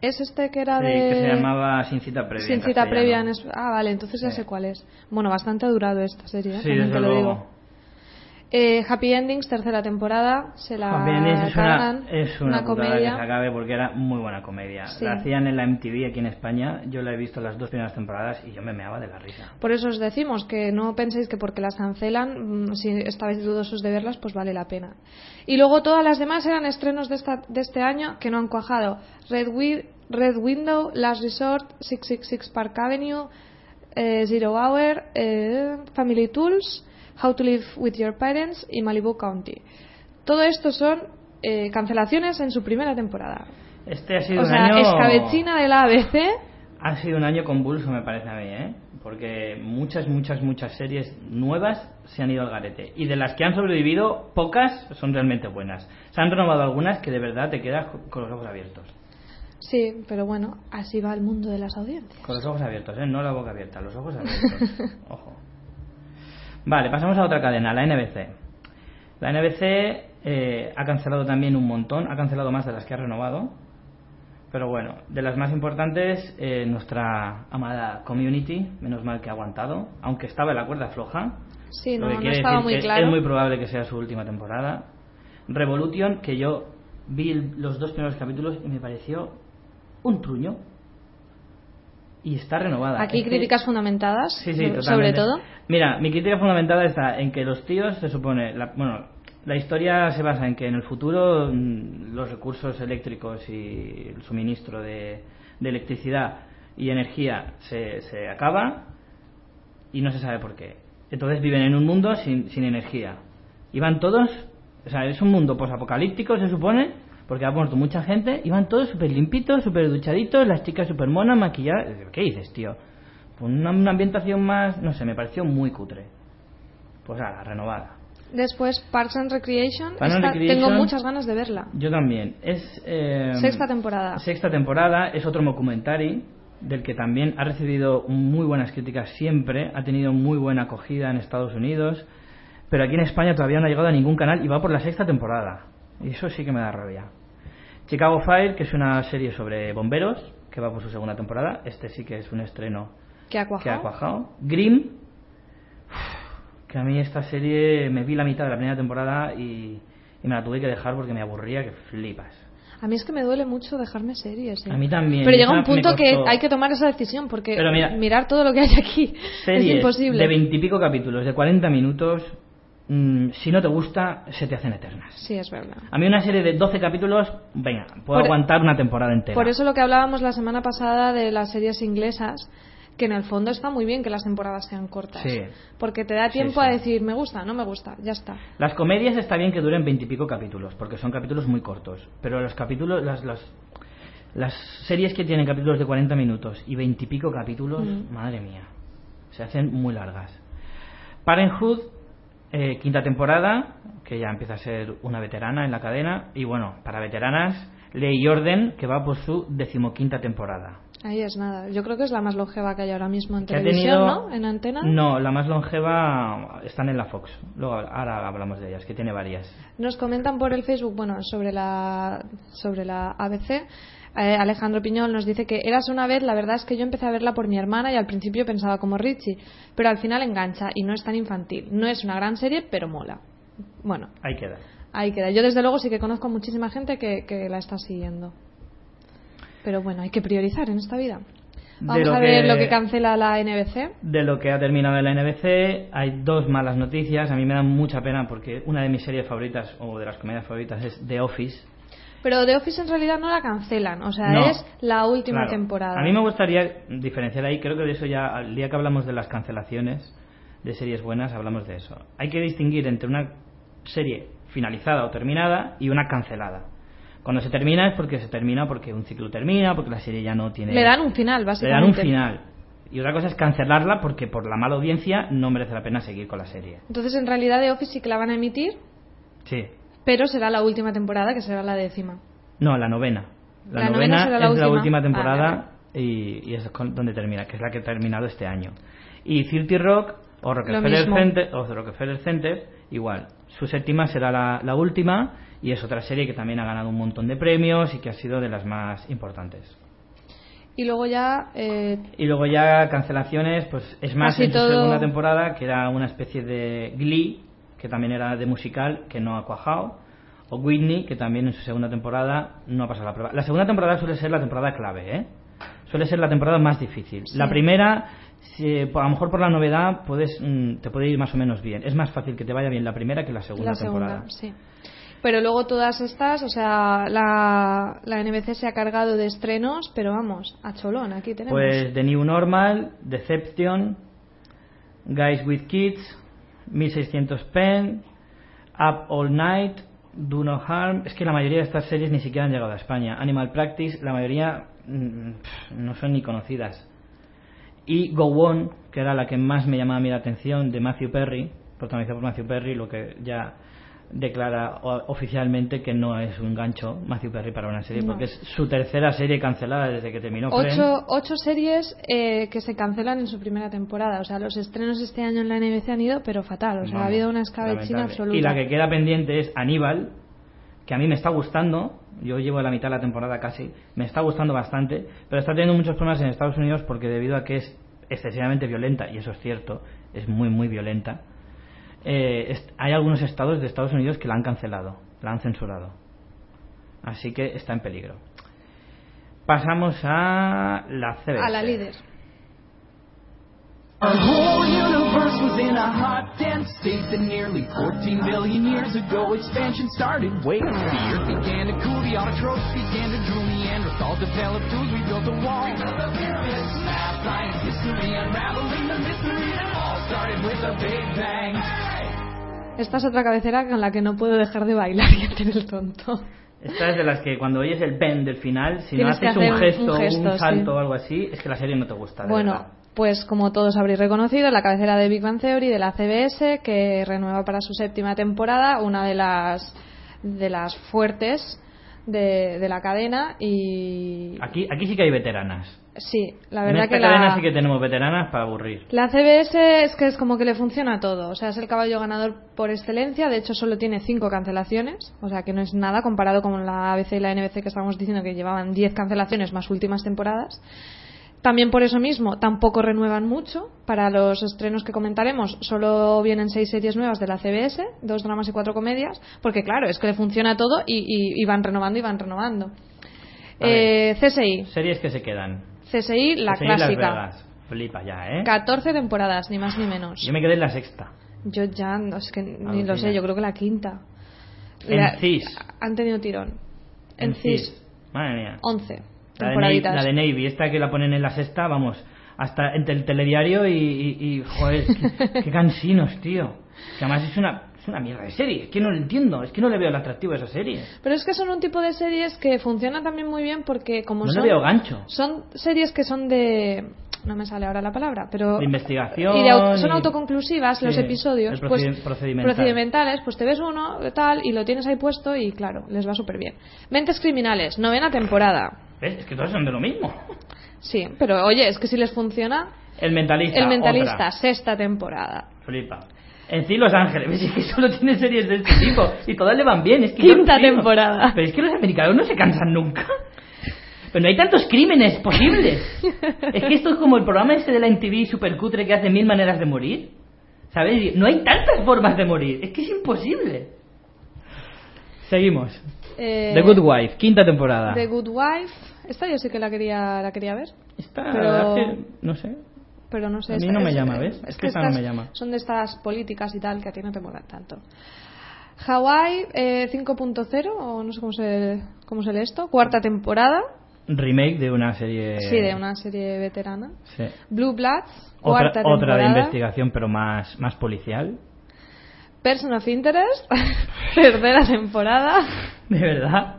Es este que era Sí, de. que se llamaba Sin cita previa. Sin cita previa en Ah, vale, entonces ya Sí. sé cuál es. Bueno, bastante ha durado esta serie, ¿eh? Sí, desde te lo luego. digo. Eh, Happy Endings, tercera temporada, se la Happy Endings es una, es una, que comedia. se acabe porque era muy buena comedia. Sí. La hacían en la MTV aquí en España. Yo la he visto las dos primeras temporadas y yo me meaba de la risa. Por eso os decimos que no penséis que porque las cancelan, mm, si estabais dudosos de verlas, pues vale la pena. Y luego todas las demás eran estrenos de, esta, de este año que no han cuajado. Red, Wi- Red Window, Last Resort, 666 Park Avenue, eh, Zero Hour, eh, Family Tools, How to Live with Your Parents y Malibu County. Todo esto son eh, cancelaciones en su primera temporada. Este ha sido O un sea, año. escabechina de la ABC. Ha sido un año convulso, me parece a mí, ¿eh? Porque muchas, muchas, muchas series nuevas se han ido al garete. Y de las que han sobrevivido, pocas son realmente buenas. Se han renovado algunas que de verdad te quedas co- con los ojos abiertos. Sí, pero bueno, así va el mundo de las audiencias. Con los ojos abiertos, ¿eh? No la boca abierta, los ojos abiertos. [laughs] Ojo. Vale, pasamos a otra cadena, la NBC. La NBC eh, ha cancelado también un montón, ha cancelado más de las que ha renovado. Pero bueno, de las más importantes, eh, nuestra amada Community, menos mal que ha aguantado, aunque estaba en la cuerda floja. Sí, lo no, que no quiere estaba decir muy que claro. Es muy probable que sea su última temporada. Revolution, que yo vi los dos primeros capítulos y me pareció un truño. Y está renovada. Aquí Es que- críticas fundamentadas, Sí, sí, sobre todo. Mira, mi crítica fundamentada está en que los tíos, se supone, la, bueno, la historia se basa en que en el futuro mm, los recursos eléctricos y el suministro de, de electricidad y energía se, se acaba y no se sabe por qué. Entonces viven en un mundo sin, sin energía. Y van todos, o sea, es un mundo posapocalíptico, se supone, porque ha muerto mucha gente, y van todos súper limpitos, súper duchaditos, las chicas súper monas, maquilladas. ¿Qué dices, tío? Una, una ambientación más, no sé, me pareció muy cutre. Pues ahora, renovada. Después Parks and Recreation, Parks and esta- Recreation. tengo muchas ganas de verla. Yo también. Es. eh, Sexta temporada. Sexta temporada, es otro documentary del que también ha recibido muy buenas críticas siempre, ha tenido muy buena acogida en Estados Unidos, pero aquí en España todavía no ha llegado a ningún canal y va por la sexta temporada. Y eso sí que me da rabia. Chicago Fire, que es una serie sobre bomberos, que va por su segunda temporada. Este sí que es un estreno Que ha que ha cuajado. Grimm, que a mí esta serie me vi la mitad de la primera temporada y, y me la tuve que dejar porque me aburría que flipas. A mí es que me duele mucho dejarme series. ¿eh? A mí también. Pero llega un punto que hay que tomar esa decisión porque mira, mirar todo lo que hay aquí es imposible. de veintipico capítulos, de 40 minutos, mm, si no te gusta, se te hacen eternas. Sí, es verdad. A mí una serie de 12 capítulos, venga, puedo Por- aguantar una temporada entera. Por eso lo que hablábamos la semana pasada de las series inglesas, que en el fondo está muy bien que las temporadas sean cortas. Sí. Porque te da Sí, tiempo sí. a decir, me gusta, no me gusta, ya está. Las comedias está bien que duren veintipico capítulos, porque son capítulos muy cortos. Pero los capítulos, las, las, las series que tienen capítulos de 40 minutos y veintipico capítulos, Mm. madre mía, se hacen muy largas. Parenthood, eh, quinta temporada, que ya empieza a ser una veterana en la cadena. Y bueno, para veteranas, Ley y Orden, que va por su decimoquinta temporada. Ahí es nada. Yo creo que es la más longeva que hay ahora mismo en televisión, tenido- ¿no? En antena. No, la más longeva están en la Fox. Luego, ahora hablamos de ellas, que tiene varias. Nos comentan por el Facebook, bueno, sobre la, sobre la ABC. Eh, Alejandro Piñol nos dice que eras una vez, la verdad es que yo empecé a verla por mi hermana y al principio pensaba como Richie, pero al final engancha y no es tan infantil. No es una gran serie, pero mola. Bueno, Ahí queda. ahí queda. Yo desde luego sí que conozco muchísima gente que, que la está siguiendo. Pero bueno, hay que priorizar en esta vida. Vamos a ver que- lo que cancela la NBC. De lo que ha terminado la NBC, hay dos malas noticias. A mí me da mucha pena porque una de mis series favoritas, o de las comedias favoritas, es The Office. Pero The Office en realidad no la cancelan, o sea, No. es la última Claro. temporada. A mí me gustaría diferenciar ahí, creo que de eso ya, al día que hablamos de las cancelaciones de series buenas, hablamos de eso. Hay que distinguir entre una serie finalizada o terminada y una cancelada. Cuando se termina es porque se termina porque un ciclo termina, porque la serie ya no tiene... Le dan un final, Le básicamente. dan un final. Y otra cosa es cancelarla porque por la mala audiencia no merece la pena seguir con la serie. Entonces, en realidad, The Office sí que la van a emitir, Sí. Pero será la última temporada, que será la décima. No, la novena. La, La novena novena, será la es la última. Ah, temporada y, y es con- donde termina, que es la que ha terminado este año. Y 30 Rock o Rockefeller. Center, o Rockefeller Center, igual. Su séptima será la, la última y es otra serie que también ha ganado un montón de premios y que ha sido de las más importantes. Y luego ya, eh, Y luego ya cancelaciones, pues es más en su todo- segunda temporada, que era una especie de Glee, que también era de musical, que no ha cuajado. O Whitney, que también en su segunda temporada no ha pasado la prueba. La segunda temporada suele ser la temporada clave, ¿eh? Suele ser la temporada más difícil. Sí. La primera, si- a lo mejor por la novedad, puedes, mm, te puede ir más o menos bien. Es más fácil que te vaya bien la primera que la segunda la segunda, temporada. sí. Pero luego todas estas, o sea, la, la NBC se ha cargado de estrenos, pero vamos, a cholón, aquí tenemos. Pues The New Normal, Deception, Guys with Kids, 1600 Pen, Up All Night, Do No Harm. Es que la mayoría de estas series ni siquiera han llegado a España. Animal Practice, la mayoría mm, pff, no son ni conocidas. Y Go On, que era la que más me llamaba a mí la atención, de Matthew Perry, protagonizada por Matthew Perry, lo que ya declara oficialmente que no es un gancho Matthew Perry para una serie, No. porque es su tercera serie cancelada desde que terminó. Ocho, ocho series eh, que se cancelan en su primera temporada. O sea, los estrenos este año en la NBC han ido, pero fatal. O sea, ha habido una escabechina absoluta. Y la que queda pendiente es Aníbal, que a mí me está gustando. Yo llevo la mitad de la temporada casi. Me está gustando bastante, pero está teniendo muchos problemas en Estados Unidos porque debido a que es excesivamente violenta, y eso es cierto, es muy, muy violenta. Eh, hay algunos estados de Estados Unidos que la han cancelado, la han censurado. Así que está en peligro. Pasamos a la CBS. A la líder. Our whole universe was in a hot, dense state that nearly 14 billion years ago expansion started. Wait, the earth began to cool, the autotrophs began to drool, Neanderthals developed tools, we built a wall. We built the pyramids, math, science, history, unraveling the mystery that all started with a big bang. Esta es otra cabecera con la que no puedo dejar de bailar [laughs] y hacer el tonto. Esta es de las que cuando oyes el pen del final, si no Tienes haces un un gesto, un, sí. salto o algo así, es que la serie no te gusta. de Bueno, verdad. pues como todos habréis reconocido, la cabecera de Big Bang Theory de la CBS, que renueva para su séptima temporada, una de las, de las fuertes de, de la cadena. Y Aquí, aquí sí que hay veteranas. sí, la en verdad esta que cadena la, sí que tenemos veteranas para aburrir. La CBS es que es como que le funciona todo. O sea, es el caballo ganador por excelencia. De hecho, solo tiene cinco cancelaciones. O sea, que no es nada comparado con la ABC y la NBC que estábamos diciendo que llevaban 10 cancelaciones más últimas temporadas. También por eso mismo tampoco renuevan mucho. Para los estrenos que comentaremos solo vienen seis series nuevas de la CBS, dos dramas y cuatro comedias, porque claro, es que le funciona todo y, y- y van renovando y van renovando. Eh, CSI, Series que se quedan. CSI, la Las clásica. Vegas. Flipa ya, ¿eh? 14 temporadas, ni más ni menos. Yo me quedé en la sexta. Yo ya, no, es que ni lo sé, yo creo que la quinta. En La- CIS. Han tenido tirón. En, CIS, Madre mía. 11 La de, Navy, la de Navy, esta que la ponen en la sexta, vamos, hasta entre el telediario y, y, y, joder, qué, [laughs] qué cansinos, tío. Que además es una, es una mierda de serie, es que no lo entiendo, es que no le veo el atractivo a esa serie. Pero es que son un tipo de series que funcionan también muy bien porque como No son... le veo gancho. Son series que son de... No me sale ahora la palabra, pero... De investigación Y de au- son y- autoconclusivas los Sí, episodios. el pues, procedi- procedimental. procedimentales, pues te ves uno, tal, y lo tienes ahí puesto y claro, les va súper bien. Mentes criminales, novena temporada. ¿Ves? Es que todos son de lo mismo. Sí, pero oye, es que si les funciona... El mentalista. El mentalista, otra. sexta temporada. Flipa. En sí, Los Ángeles, ¿ves? Es que solo tiene series de este tipo y todas le van bien. Es que Quinta temporada. Pero es que los americanos no se cansan nunca. Pero no hay tantos crímenes posibles. Es que esto es como el programa ese de la MTV supercutre que hace mil maneras de morir. ¿Sabes? No hay tantas formas de morir. Es que es imposible. Seguimos. Eh, The Good Wife, quinta temporada. The Good Wife. Esta yo sí que la quería, la quería ver. Esta, Pero- que, no sé. Pero no sé. A mí esta- no me es- llama, ¿ves? Es que esta no estas me llama. son de estas políticas y tal que a ti no te molan tanto. Hawaii eh, 5.0, o no sé cómo se, cómo se lee esto. Cuarta temporada. Remake de una serie. Sí, de una serie veterana. Sí. Blue Bloods. Otra, Cuarta otra de temporada. investigación, pero más, más policial. Person of Interest. [laughs] tercera temporada. De verdad.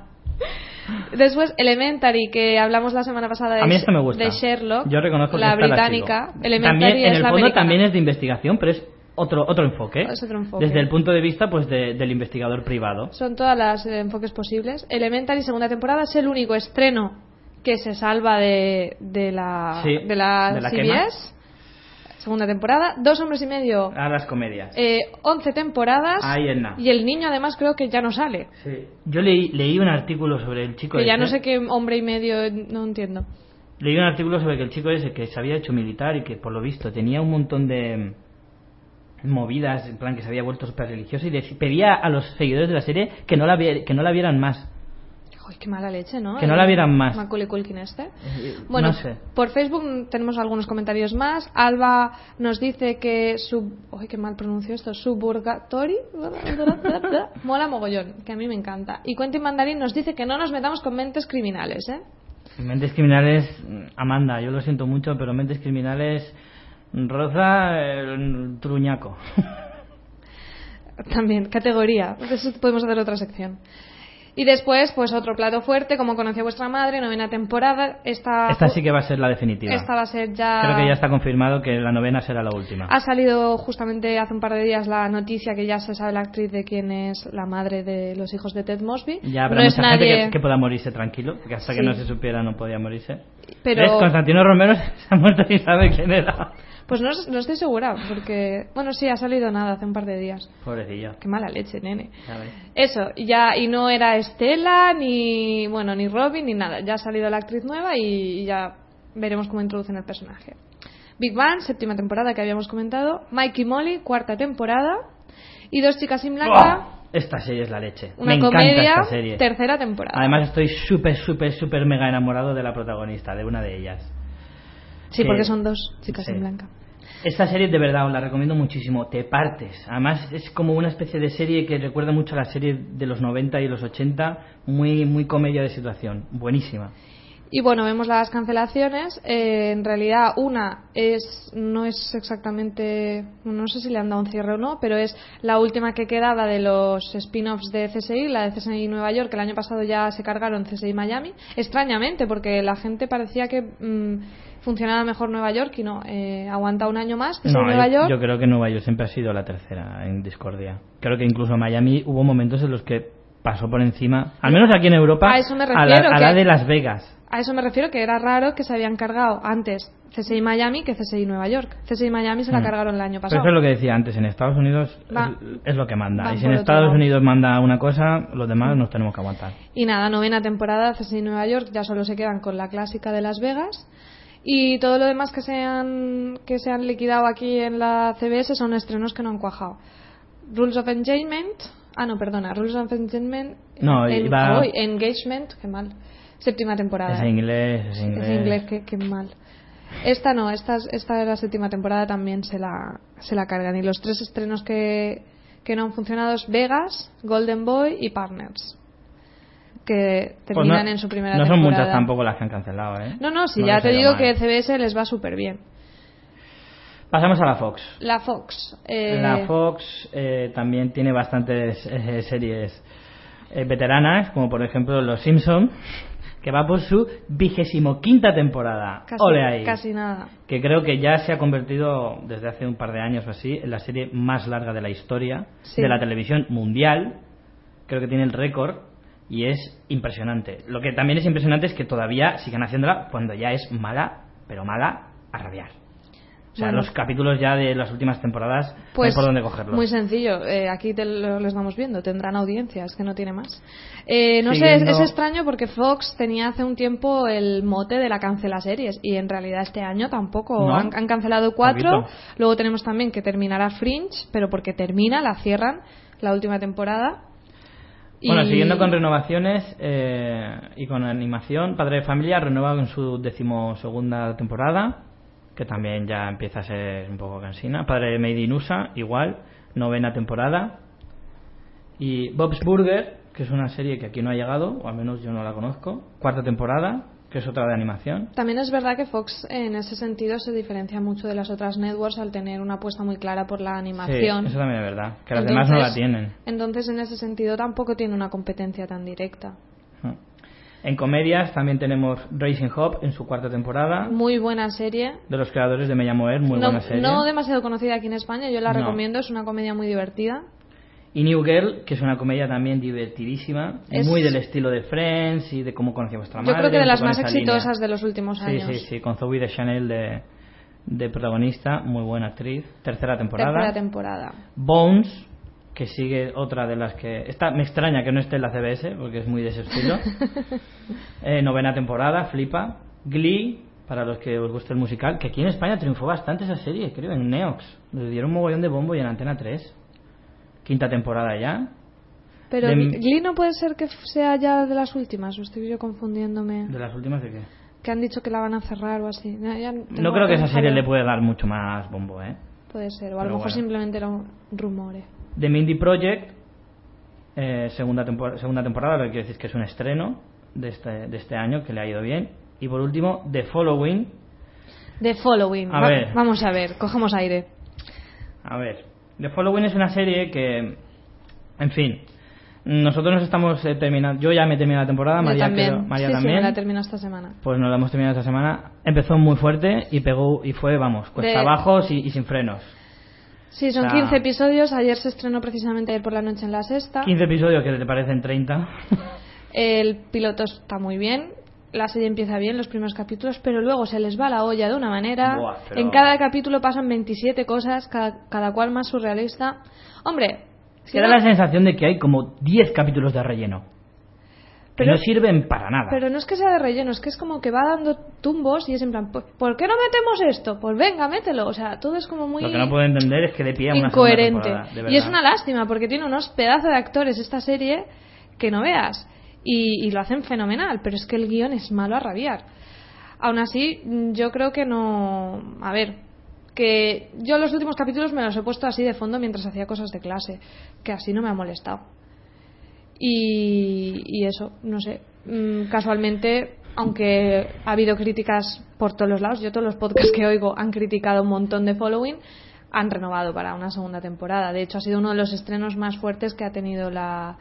Después Elementary, que hablamos la semana pasada de, A mí esto me gusta. de Sherlock. Yo reconozco la que esta británica. sigo. Elementary también, en es el la fondo americana. también es de investigación, pero es otro, otro enfoque. Es otro enfoque. Desde el punto de vista pues de- del investigador privado. Son todas las eh, enfoques posibles. Elementary, segunda temporada, es el único estreno que se salva de, de la, Sí, de la, de la CBS. Segunda temporada. Dos hombres y medio, A las comedias. eh, 11 temporadas. Ahí en. Y el niño, además, creo que ya no sale. Sí. Yo leí, leí un artículo sobre el chico Que ya no sé qué hombre y medio, no entiendo. Leí un artículo sobre que el chico ese que se había hecho militar y que por lo visto tenía un montón de movidas, en plan que se había vuelto súper religioso y pedía a los seguidores de la serie que no la, que no la vieran más. Uy, qué mala leche, ¿no? Que no la vieran más. Macaulay Culkin este. Bueno, no sé. por Facebook tenemos algunos comentarios más. Alba nos dice que su... Uy, qué mal pronuncio esto. Suburgatory. [laughs] Mola mogollón, que a mí me encanta. Y Quentin Mandarín nos dice que no nos metamos con mentes criminales, ¿eh? Mentes criminales, Amanda, yo lo siento mucho, pero mentes criminales roza el truñaco. [laughs] También, categoría. Eso podemos hacer otra sección. Y después, pues otro plato fuerte, como conocía vuestra madre, novena temporada. Esta, Esta sí que va a ser la definitiva. esta va a ser ya... Creo que ya está confirmado que la novena será la última. Ha salido justamente hace un par de días la noticia que ya se sabe la actriz de quién es la madre de los hijos de Ted Mosby. Ya habrá no es mucha gente nadie, que, que pueda morirse tranquilo, porque hasta Sí. que no se supiera no podía morirse. pero ¿Ves? Constantino Romero [laughs] se ha muerto y sabe quién era. Pues no, no estoy segura, porque bueno sí ha salido nada hace un par de días. Pobrecillo. Qué mala leche, nene. Eso, ya y no era Estela ni bueno ni Robin ni nada. Ya ha salido la actriz nueva y, y ya veremos cómo introducen el personaje. Big Bang, séptima temporada que habíamos comentado. Mikey Molly, cuarta temporada. Y dos chicas sin blanca. Esta serie es la leche. una Me encanta comedia, esta serie. tercera temporada. Además estoy súper, súper, súper mega enamorado de la protagonista, de una de ellas. Sí, que- porque son dos chicas sí. sin blanca. Esta serie de verdad os la recomiendo muchísimo, te partes. Además es como una especie de serie que recuerda mucho a la serie de los 90 y los 80, muy muy comedia de situación, buenísima. Y bueno, vemos las cancelaciones. Eh, en realidad, una es no es exactamente, no sé si le han dado un cierre o no, pero es la última que quedaba de los spin-offs de CSI, la de CSI Nueva York, que el año pasado ya se cargaron CSI Miami. Extrañamente, porque la gente parecía que mm, funcionaba mejor Nueva York y no, eh, aguanta un año más CSI No, Nueva yo, York. yo creo que Nueva York siempre ha sido la tercera en discordia. Creo que incluso Miami hubo momentos en los que pasó por encima, al menos aquí en Europa, A eso me refiero, a la de Las Vegas. A eso me refiero que era raro que se habían cargado antes CSI Miami que CSI Nueva York. CSI Miami se la Mm. cargaron el año Pero pasado. eso es lo que decía antes, en Estados Unidos Va- es, es lo que manda. Y si en Estados lado. Unidos manda una cosa, los demás nos tenemos que aguantar. Y nada, novena temporada, CSI Nueva York, ya solo se quedan con la clásica de Las Vegas. Y todo lo demás que se han, que se han liquidado aquí en la CBS son estrenos que no han cuajado. Rules of Engagement. Ah, no, perdona. Rules of Engagement. No, en- iba- uy, Engagement, qué mal. Séptima temporada. Es inglés, es inglés. Es inglés, qué, qué mal. Esta no, esta, es- esta de la séptima temporada también se la, se la cargan. Y los tres estrenos que, que no han funcionado es Vegas, Golden Boy y Partners. Que Pues terminan no, en su primera no temporada. son muchas tampoco las que han cancelado, ¿eh? No, no, si No ya te digo mal. que CBS les va súper bien. Pasamos a la Fox. La Fox. eh, La Fox eh, también tiene bastantes eh, series eh, veteranas, como por ejemplo Los Simpson, que va por su vigésimo quinta temporada. Casi, Ole ahí. casi nada. Que creo que ya se ha convertido desde hace un par de años o así en la serie más larga de la historia Sí. de la televisión mundial. Creo que tiene el récord y es impresionante. Lo que también es impresionante es que todavía sigan haciéndola cuando ya es mala, pero mala a rabiar. O sea, Bueno. los capítulos ya de las últimas temporadas no hay Pues por dónde cogerlos. muy sencillo, eh, aquí te lo, lo estamos viendo, tendrán audiencia, es que no tiene más. Eh, no sé, es, Siguiendo- es extraño porque Fox tenía hace un tiempo el mote de la cancela series y en realidad este año tampoco. No. Han, han cancelado cuatro, luego tenemos también que terminará Fringe, pero porque termina, la cierran la última temporada. Bueno, Y- siguiendo con renovaciones eh, y con animación, Padre de Familia renueva en su decimosegunda temporada, que también ya empieza a ser un poco cansina. Padre de Made in USA, igual, novena temporada. Y Bob's Burger, que es una serie que aquí no ha llegado, o al menos yo no la conozco, cuarta temporada, que es otra de animación. También es verdad que Fox en ese sentido se diferencia mucho de las otras networks al tener una apuesta muy clara por la Sí, animación. eso también es verdad, que las demás no la Entonces- tienen. Entonces, en ese sentido, tampoco tiene una competencia tan directa. En comedias también tenemos Racing Hop en su cuarta temporada, Muy buena serie. de los creadores de Me llamo Er, muy no, buena serie. no demasiado conocida aquí en España, yo la No. recomiendo, es una comedia muy divertida. Y New Girl, que es una comedia también divertidísima, Es- muy del estilo de Friends y de cómo conocí a vuestra Yo creo que de las más exitosas línea. de los últimos Sí, años. sí, sí, con Zoe de Chanel de, de protagonista, muy buena actriz. Tercera temporada. Tercera temporada. Bones, que sigue otra de las que... Esta me extraña que no esté en la CBS, porque es muy de ese estilo. [laughs] Eh, novena temporada, flipa. Glee, para los que os guste el musical, que aquí en España triunfó bastante esa serie, creo, en Neox. Le dieron un mogollón de bombo y en Antena 3. Quinta temporada ya. Pero De- Glee no puede ser que sea ya de las últimas, o estoy yo confundiéndome. ¿De las últimas de qué? Que han dicho que la van a cerrar o así. Ya- No creo que esa serie le puede dar mucho más bombo, ¿eh? Puede ser, o a lo mejor bueno. simplemente era un rumor. eh. The Mindy Project, eh, segunda, tempor- segunda temporada, lo que quiere decir que es un estreno de este, de este año que le ha ido bien. Y por último, The Following. The Following. A Va- ver. Vamos a ver, cogemos aire. A ver, The Following es una serie que, en fin, nosotros nos estamos eh, terminando. Yo ya me he terminado la temporada, Yo María, también. creo- María sí, sí, también. me la termino esta semana. pues nos la hemos terminado esta semana. Empezó muy fuerte y pegó y fue, vamos, cuesta De- abajo y, y sin frenos. Sí, son O sea- 15 episodios. Ayer se estrenó precisamente ayer por la noche en la sexta. 15 episodios que te parecen 30. [laughs] El piloto está muy bien. La serie empieza bien, los primeros capítulos, pero luego se les va la olla de una manera. Buah, pero- En cada capítulo pasan 27 cosas, cada, cada cual más surrealista. Hombre, si Queda no- la sensación de que hay como 10 capítulos de relleno. Que Pero- no sirven para nada. Pero no es que sea de relleno, es que es como que va dando tumbos y es en plan, "¿Por- ¿por qué no metemos esto? Pues venga, mételo. O sea, todo es como muy Lo que no puedo entender es que de pie a una incoherente. de Y es una lástima porque tiene unos pedazos de actores esta serie que no veas. Y, y lo hacen fenomenal, pero es que el guion es malo a rabiar. Aún así, yo creo que no. A ver, que yo los últimos capítulos me los he puesto así de fondo mientras hacía cosas de clase, que así no me ha molestado. Y, y eso, no sé. Mm, Casualmente, aunque ha habido críticas por todos los lados, yo todos los podcasts que oigo han criticado un montón de Following, han renovado para una segunda temporada. De hecho, ha sido uno de los estrenos más fuertes que ha tenido la,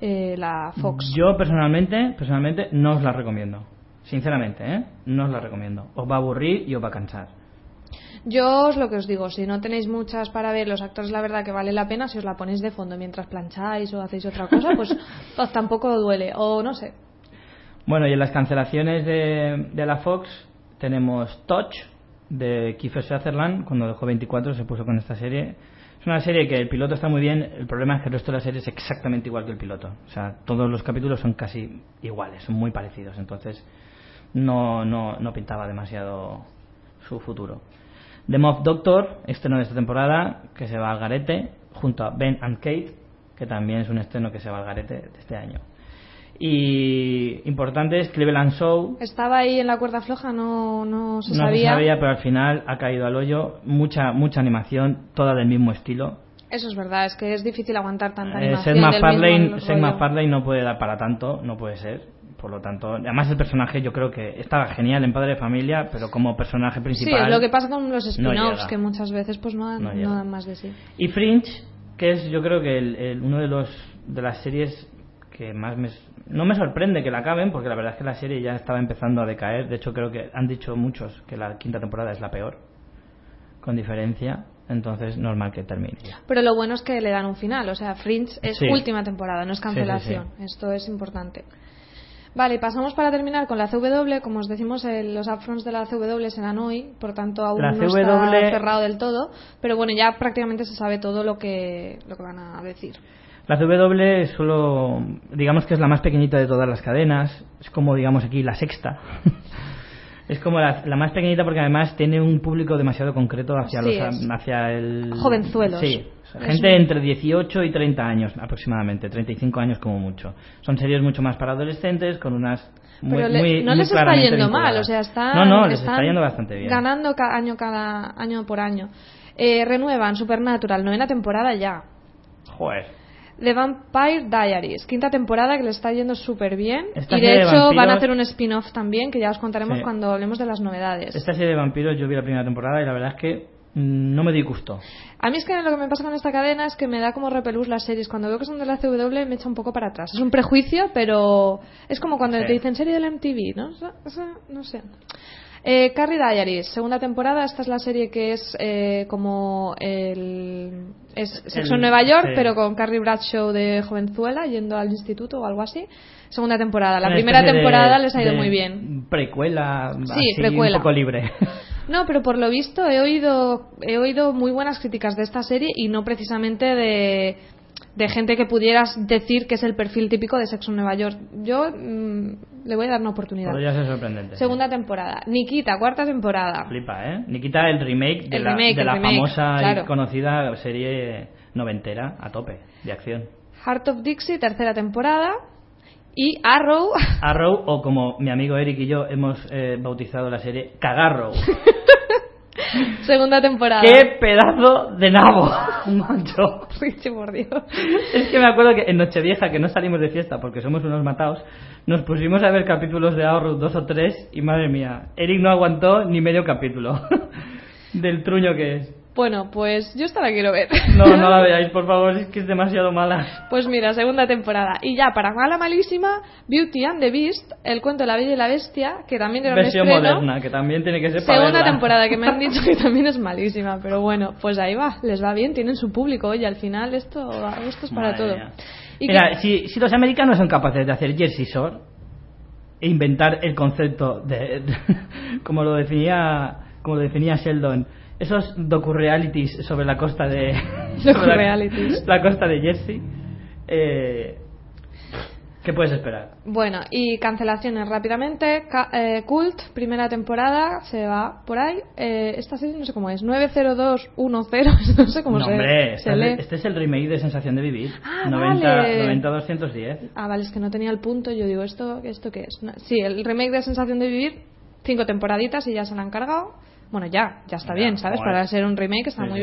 eh, la Fox. Yo personalmente, personalmente no os la recomiendo. Sinceramente, ¿eh? No os la recomiendo. Os va a aburrir y os va a cansar. Yo os lo que os digo, si no tenéis muchas para ver los actores, la verdad que vale la pena, si os la ponéis de fondo mientras plancháis o hacéis otra cosa, pues, [laughs] pues tampoco duele. O no sé. Bueno, y en las cancelaciones de, de la Fox tenemos Touch de Kiefer Sutherland. Cuando dejó 24 se puso con esta serie. Es una serie que el piloto está muy bien. El problema es que el resto de la serie es exactamente igual que el piloto. O sea, todos los capítulos son casi iguales, son muy parecidos. Entonces, no, no, no pintaba demasiado su futuro. The Moth Doctor, estreno de esta temporada, que se va al garete, junto a Ben and Kate, que también es un estreno que se va al garete de este año. Y importante es Cleveland Show. Estaba ahí en la cuerda floja, no, no se no sabía. se sabía, pero al final ha caído al hoyo. Mucha, mucha animación, toda del mismo estilo. Eso es verdad, es que es difícil aguantar tanta Eh, animación. Seth. MacFarlane no puede dar para tanto, no puede ser. Por lo tanto, además el personaje yo creo que estaba genial en Padre de Familia, pero como personaje Sí, principal. es lo que pasa con los no spin-offs, que muchas veces pues no dan, No no llega. dan más de sí. Y Fringe, que es yo creo que el- el- uno de los de las series que más me no me sorprende que la acaben porque la verdad es que la serie ya estaba empezando a decaer de hecho creo que han dicho muchos que la quinta temporada es la peor con diferencia entonces normal que termine ya Pero lo bueno es que le dan un final, o sea, Fringe es Sí. última temporada, no es Sí, sí, cancelación. Esto es importante. Vale, pasamos para terminar con la CW. Como os decimos, eh, los upfronts de la CW serán hoy, por tanto aún La no CW está cerrado del todo. Pero bueno, ya prácticamente se sabe todo lo que, lo que van a decir. la CW es solo digamos que es la más pequeñita de todas las cadenas es como digamos aquí la sexta [laughs] Es como la, la más pequeñita porque además tiene un público demasiado concreto hacia, Sí, los, hacia el... Jovenzuelos. Sí, gente entre 18 y 30 años aproximadamente, 35 años como mucho. Son series mucho más para adolescentes con unas... Muy, Pero le- muy- no muy les está yendo mal, o sea, están, No, no, les están está yendo bastante bien. Ganando ca- año cada año por año. Eh, renuevan Supernatural, novena temporada ya. Joder. The Vampire Diaries, quinta temporada que le está yendo súper bien. Esta Y de de hecho van a hacer un spin-off también que ya os contaremos Sí. cuando hablemos de las novedades. Esta serie de vampiros yo vi la primera temporada y la verdad es que mm, no me disgustó. A mí es que lo que me pasa con esta cadena es que me da como repelús las series. Cuando veo que son de la CW me echa un poco para atrás. Es un prejuicio, pero es como cuando Sí. te dicen serie del MTV, ¿no? O sea, no sé. Eh, Carrie Diaries, segunda temporada. Esta es la serie que es eh, como el. Es Sexo en Nueva York, sí. pero con Carrie Bradshaw de jovenzuela yendo al instituto o algo así. Segunda temporada. La Una primera de- temporada les ha ido muy bien. Precuela, Sí, así, precuela. un poco libre. [laughs] No, pero por lo visto he oído, he oído muy buenas críticas de esta serie y no precisamente de, de gente que pudieras decir que es el perfil típico de Sexo en Nueva York. Yo mm, le voy a dar una oportunidad. Podría ser sorprendente. Segunda temporada. Nikita, cuarta temporada. Flipa, ¿eh? Nikita, el remake de El la, remake, de la remake, famosa claro. y conocida serie noventera a tope, de acción. Heart of Dixie, tercera temporada. Y Arrow, [laughs] Arrow, o como mi amigo Eric y yo hemos eh, bautizado la serie, Cagarrow. [laughs] [laughs] segunda temporada. ¡Qué pedazo de nabo! [laughs] Macho. Richie, por Dios. Es que me acuerdo que en Nochevieja, que no salimos de fiesta porque somos unos matados, nos pusimos a ver capítulos de Arrow dos o tres y madre mía, Eric no aguantó ni medio capítulo [laughs] del truño que es. Bueno, pues yo esta la quiero ver. No, no la [laughs] veáis, por favor, es que es demasiado mala. Pues mira, segunda temporada. Y ya, para mala malísima, Beauty and the Beast, el cuento de la Bella y la Bestia, que también era un Versión estreno. moderna, que también tiene que ser para Segunda verla. temporada, que me han dicho que [laughs] también es malísima, pero bueno, pues ahí va, les va bien, tienen su público, oye, al final esto, esto es para Madre todo. Y Mira, que- si, si los americanos son capaces de hacer Jersey Shore e inventar el concepto de, [laughs] como lo definía como lo definía Sheldon, esos docu-realities sobre la costa de [laughs] sobre la- costa de Jersey, eh, ¿qué puedes esperar? Bueno, y cancelaciones rápidamente. Ca- eh, Cult, primera temporada, se va por ahí. Eh, esta serie no sé cómo es, 90210, [laughs] no sé cómo no, se, hombre, se este, lee. es- este es el remake de Sensación de Vivir, Ah, 90, vale. 90-210. Ah, vale, es que no tenía el punto. Yo digo, ¿esto, ¿esto qué es? Sí, el remake de Sensación de Vivir, cinco temporaditas y ya se la han cargado. Bueno, ya, ya está Ya, bien, ¿sabes? Para ser un remake está muy sí.